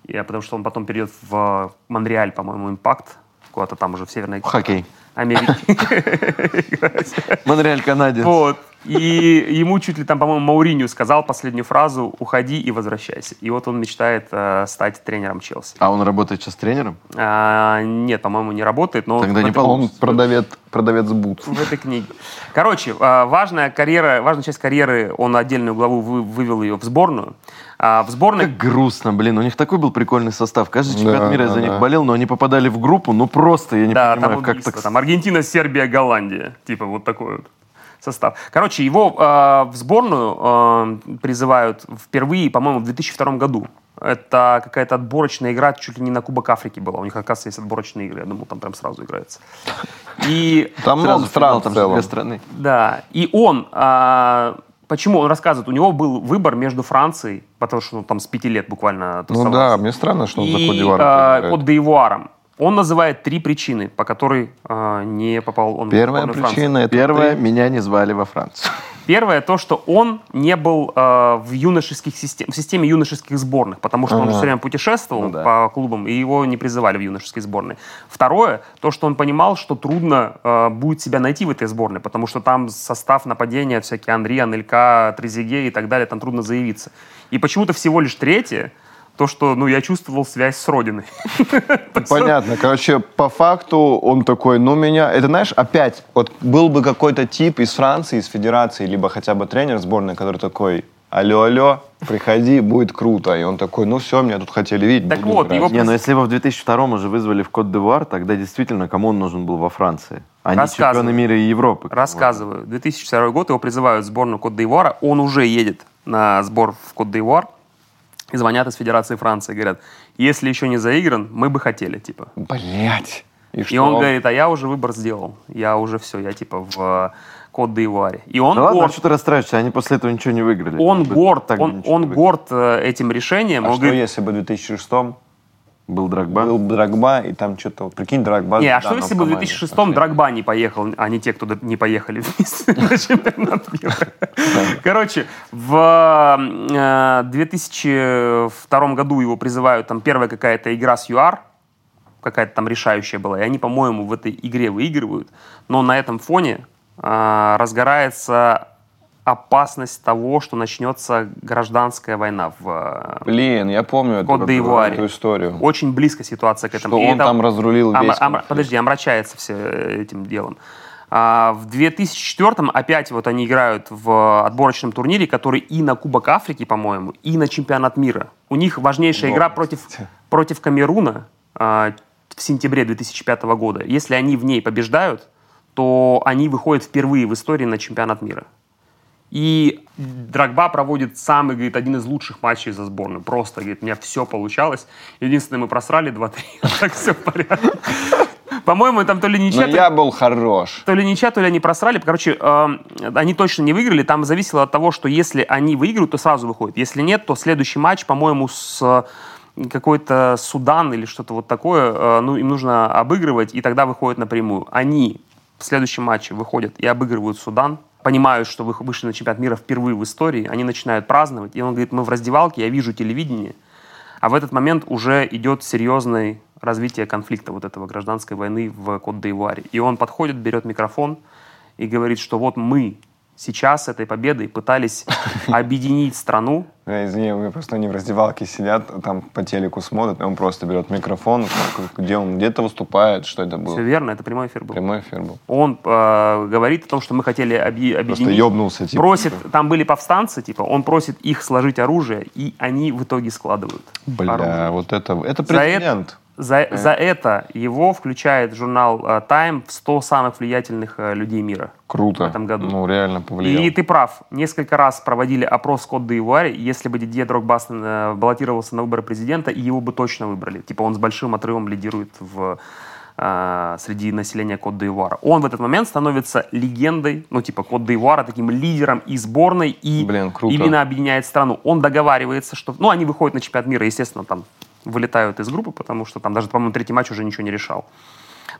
Я, потому что он потом перейдет в Монреаль, по-моему, Импакт, куда-то там уже в Северной Хоккей. Америке играть. Монреаль, Канадец. Вот. И ему чуть ли там, по-моему, Мауриню сказал последнюю фразу «Уходи и возвращайся». И вот он мечтает э, стать тренером Челси. А он работает сейчас тренером? А, нет, по-моему, не работает, но Тогда в не этой- Он получится. продавец, продавец бутс. в этой книге. Короче, а, важная карьера, важная часть карьеры, он отдельную главу вы- вывел ее в сборную. А в сборной Как грустно, блин. У них такой был прикольный состав. Каждый чемпионат Да, мира я да, за них да. болел, но они попадали в группу, ну просто, я не да, там понимаю, как убийство, так... там Аргентина, Сербия, Голландия, типа вот такой вот состав. Короче, его а, в сборную а, призывают впервые, по-моему, в 2002 году. Это какая-то отборочная игра, чуть ли не на Кубок Африки была. У них, оказывается, есть отборочные игры. Я думал, там прям сразу играется. И Там Сразу много стран там целом. две страны. Да, и он, а, почему он рассказывает, у него был выбор между Францией, потому что он там с пяти лет буквально Ну тусовался, да, мне странно, что он за и Кодивар а, играет. Кот д'Ивуаром. Он называет три причины, по которой а, не попал он Первая Франции. причина это Первое, ты. меня не звали во Францию. Первое, то, что он не был э, в юношеских систем, в системе юношеских сборных, потому что он же Ага. все время путешествовал Ну да. по клубам, и его не призывали в юношеские сборные. Второе, то, что он понимал, что трудно э, будет себя найти в этой сборной, потому что там состав нападения, всякие Анри, Анелька, Трезиге и так далее, там трудно заявиться. И почему-то всего лишь третье, то, что, ну, я чувствовал связь с Родиной. Понятно. Короче, по факту он такой, ну меня... Это, знаешь, опять, вот был бы какой-то тип из Франции, из Федерации, либо хотя бы тренер сборной, который такой, алло, алло, приходи, будет круто. И он такой, ну все, меня тут хотели видеть. Так вот, играть». его Не, ну если его в 2002 уже вызвали в Кот-д'Ивуар, тогда действительно кому он нужен был во Франции? Они Рассказывай. чемпионы мира и Европы. Рассказываю. 2002 год его призывают в сборную Кот d'Ивуара. Он уже едет на сбор в Кот d'Ивуар. И звонят из Федерации Франции. Говорят, если еще не заигран, мы бы хотели, типа. Блять. И, И что? он говорит, а я уже выбор сделал. Я уже все, я типа в э, Кот d'Ивуаре. И он Да ладно, а горд. что ты расстраиваешься? Они после этого ничего не выиграли. Он горд, он, он выиграли. горд э, этим решением. А он что говорит, если бы в 2006 Был Драгба. был бы Драгба, и там что-то, прикинь, Драгба... Не, а что если бы в команде 2006 пошли. Драгба не поехал, а не те, кто не поехали вместе на чемпионат мира? Короче, в э, 2002 году его призывают, там первая какая-то игра с ЮАР, какая-то там решающая была, и они, по-моему, в этой игре выигрывают, но на этом фоне э, разгорается опасность того, что начнется гражданская война в э, Блин, я помню эту, Кот d'Ивуаре. эту историю. Очень близко ситуация к этому. Что И он это- там разрулил Омра- весь конфликт. Подожди, омрачается все э, этим делом. А, в 2004 опять вот они играют в отборочном турнире, который и на Кубок Африки, по-моему, и на чемпионат мира. У них важнейшая игра против, против Камеруна а, в сентябре 2005 года. Если они в ней побеждают, то они выходят впервые в истории на чемпионат мира. И Драгба проводит самый, говорит, один из лучших матчей за сборную. Просто, говорит, у меня все получалось. Единственное, мы просрали 2-3, а так все в порядке. По-моему, там то ли Но ничья, то ли- я был хорош. то ли ничья, то ли они просрали. Короче, э, они точно не выиграли. Там зависело от того, что если они выиграют, то сразу выходят. Если нет, то следующий матч, по-моему, с э, какой-то Судан или что-то вот такое, э, ну, им нужно обыгрывать, и тогда выходят напрямую. Они в следующем матче выходят и обыгрывают Судан, понимают, что вы вышли на чемпионат мира впервые в истории, они начинают праздновать, и он говорит, мы в раздевалке, я вижу телевидение, а в этот момент уже идет серьезное развитие конфликта вот этого гражданской войны в Кот-д'Ивуаре. И он подходит, берет микрофон и говорит, что вот мы сейчас этой победой пытались объединить страну. Да, извини, у меня просто они в раздевалке сидят, там по телеку смотрят, и он просто берет микрофон, где он где-то выступает, что это Все было. верно, это прямой эфир был. Прямой эфир был. Он э, говорит о том, что мы хотели объ- Просто объединить. ёбнулся, типа. Просит, там были повстанцы, типа, он просит их сложить оружие, и они в итоге складывают Бля, оружие. вот это, это За президент. За, это его включает журнал э, Time в 100 самых влиятельных э, людей мира. Круто. в этом году. Ну, реально повлиял. И ты прав. Несколько раз проводили опрос код d'Ivoire. Если бы Дидье Дрогба э, баллотировался на выборы президента, его бы точно выбрали. Типа он с большим отрывом лидирует в, среди населения код d'Ivoire. Он в этот момент становится легендой, ну типа код d'Ivoire, таким лидером и сборной, и Блин, круто. именно объединяет страну. Он договаривается, что... Ну, они выходят на чемпионат мира, естественно, там вылетают из группы, потому что там даже, по-моему, третий матч уже ничего не решал.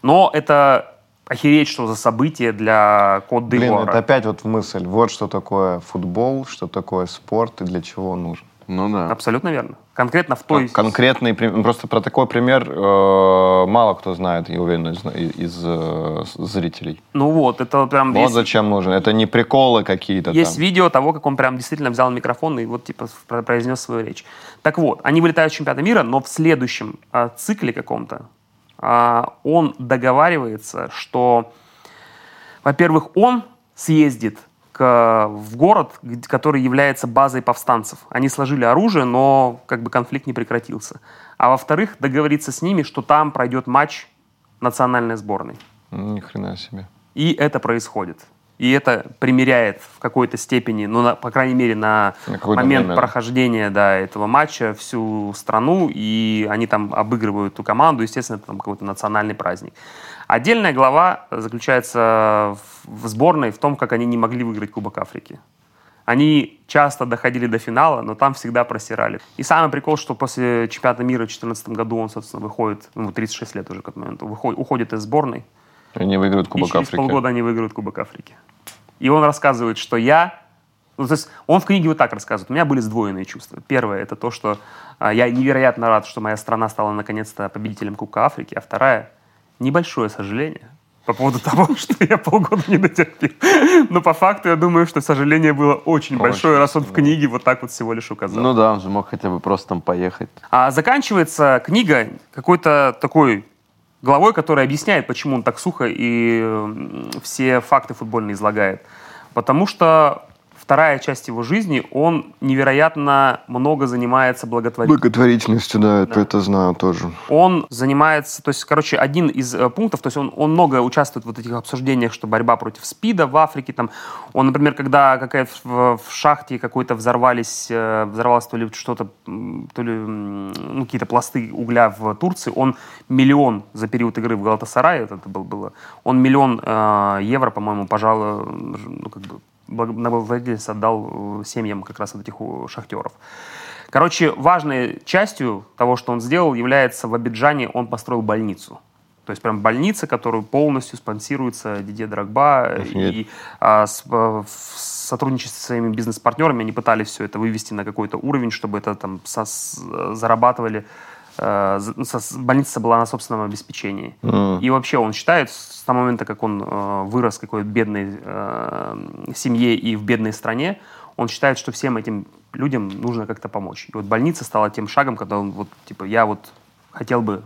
Но это охереть, что за событие для код Блин, это опять вот мысль. Вот что такое футбол, что такое спорт и для чего он нужен. Ну да. Абсолютно верно. Конкретно в той... Конкретный пример. Просто про такой пример э, мало кто знает, я уверен, из, из, э, зрителей. Ну вот, это прям Вот есть, зачем нужен. Это не приколы какие-то есть там. видео того, как он прям действительно взял микрофон и вот типа про- произнес свою речь. Так вот, они вылетают с чемпионата мира, но в следующем а, цикле каком-то а, он договаривается, что, во-первых, он съездит к- в город, который является базой повстанцев. Они сложили оружие, но как бы конфликт не прекратился. А во-вторых, договориться с ними, что там пройдет матч национальной сборной. Ни хрена себе. И это происходит. И это примеряет в какой-то степени, ну, на- по крайней мере, на, На момент время, прохождения да, этого матча всю страну, и они там обыгрывают эту команду, естественно, это там какой-то национальный праздник. Отдельная глава заключается в, в сборной в том, как они не могли выиграть Кубок Африки. Они часто доходили до финала, но там всегда просирали. И самый прикол, что после чемпионата мира в 2014 году он, собственно, выходит, ну, 36 лет уже к этому моменту, выходит, уходит из сборной, Они выиграют и Кубок через Африки. полгода они выиграют Кубок Африки. И он рассказывает, что я... Ну, то есть он в книге вот так рассказывает. У меня были сдвоенные чувства. Первое — это то, что а, я невероятно рад, что моя страна стала наконец-то победителем Кубка Африки. А вторая — небольшое сожаление по поводу того, что я полгода не дотерпел. Но по факту я думаю, что сожаление было очень большое, раз он в книге вот так вот всего лишь указал. Ну да, он же мог хотя бы просто там поехать. А заканчивается книга какой-то такой главой, которая объясняет, почему он так сухо и все факты футбольные излагает. Потому что вторая часть его жизни, он невероятно много занимается благотворительностью. Благотворительностью, да, это, это знаю тоже. Он занимается, то есть, короче, один из э, пунктов, то есть он, он много участвует в вот этих обсуждениях, что борьба против СПИДа в Африке, там, он, например, когда какая в, в шахте какой-то взорвались, э, взорвалось то ли что-то, то ли, ну, какие-то пласты угля в Турции, он миллион за период игры в Галатасарае, это был, было, он миллион э, евро, по-моему, пожал, э, ну, как бы, благотворительность отдал э, семьям как раз вот этих э, шахтеров. Короче, важной частью того, что он сделал, является в Абиджане он построил больницу. То есть прям больница, которую полностью спонсируется Дидье Драгба. И а, с- в сотрудничестве со своими бизнес-партнерами они пытались все это вывести на какой-то уровень, чтобы это там со- с- зарабатывали. Э, ну, больница была на собственном обеспечении. И вообще он считает, с того момента, как он э, вырос в какой-то бедной э, семье и в бедной стране, он считает, что всем этим людям нужно как-то помочь. И вот больница стала тем шагом, когда он вот, типа, я вот хотел бы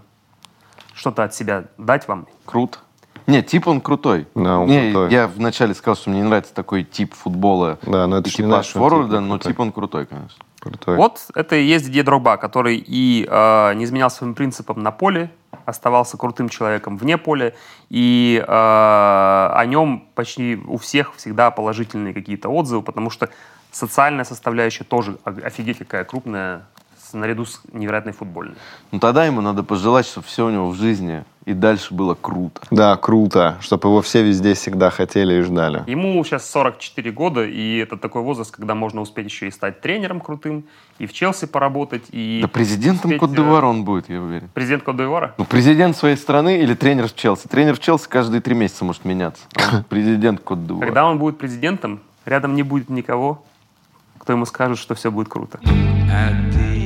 что-то от себя дать вам. Круто. Не, тип он крутой. Да, он не, крутой. Я вначале сказал, что мне не нравится такой тип футбола. Да, но это и типаж форварда, тип но крутой. тип он крутой, конечно. Крутой. Вот это и есть Дидье Дрогба, который и э, не изменял своим принципам на поле, оставался крутым человеком вне поля, и э, о нем почти у всех всегда положительные какие-то отзывы, потому что социальная составляющая тоже офигеть какая крупная, наряду с невероятной футбольной. Ну тогда ему надо пожелать, чтобы все у него в жизни и дальше было круто. Да, круто, чтобы его все везде всегда хотели и ждали. Ему сейчас 44 года, и это такой возраст, когда можно успеть еще и стать тренером крутым, и в Челси поработать, и... Да президентом успеть, кот э, он будет, я уверен. Президент кот d'Ivoire? Ну, президент своей страны или тренер в Челси? Тренер в Челси каждые три месяца может меняться. Президент кот д'Ивуара. Когда он будет президентом, рядом не будет никого, кто ему скажет, что все будет круто. At the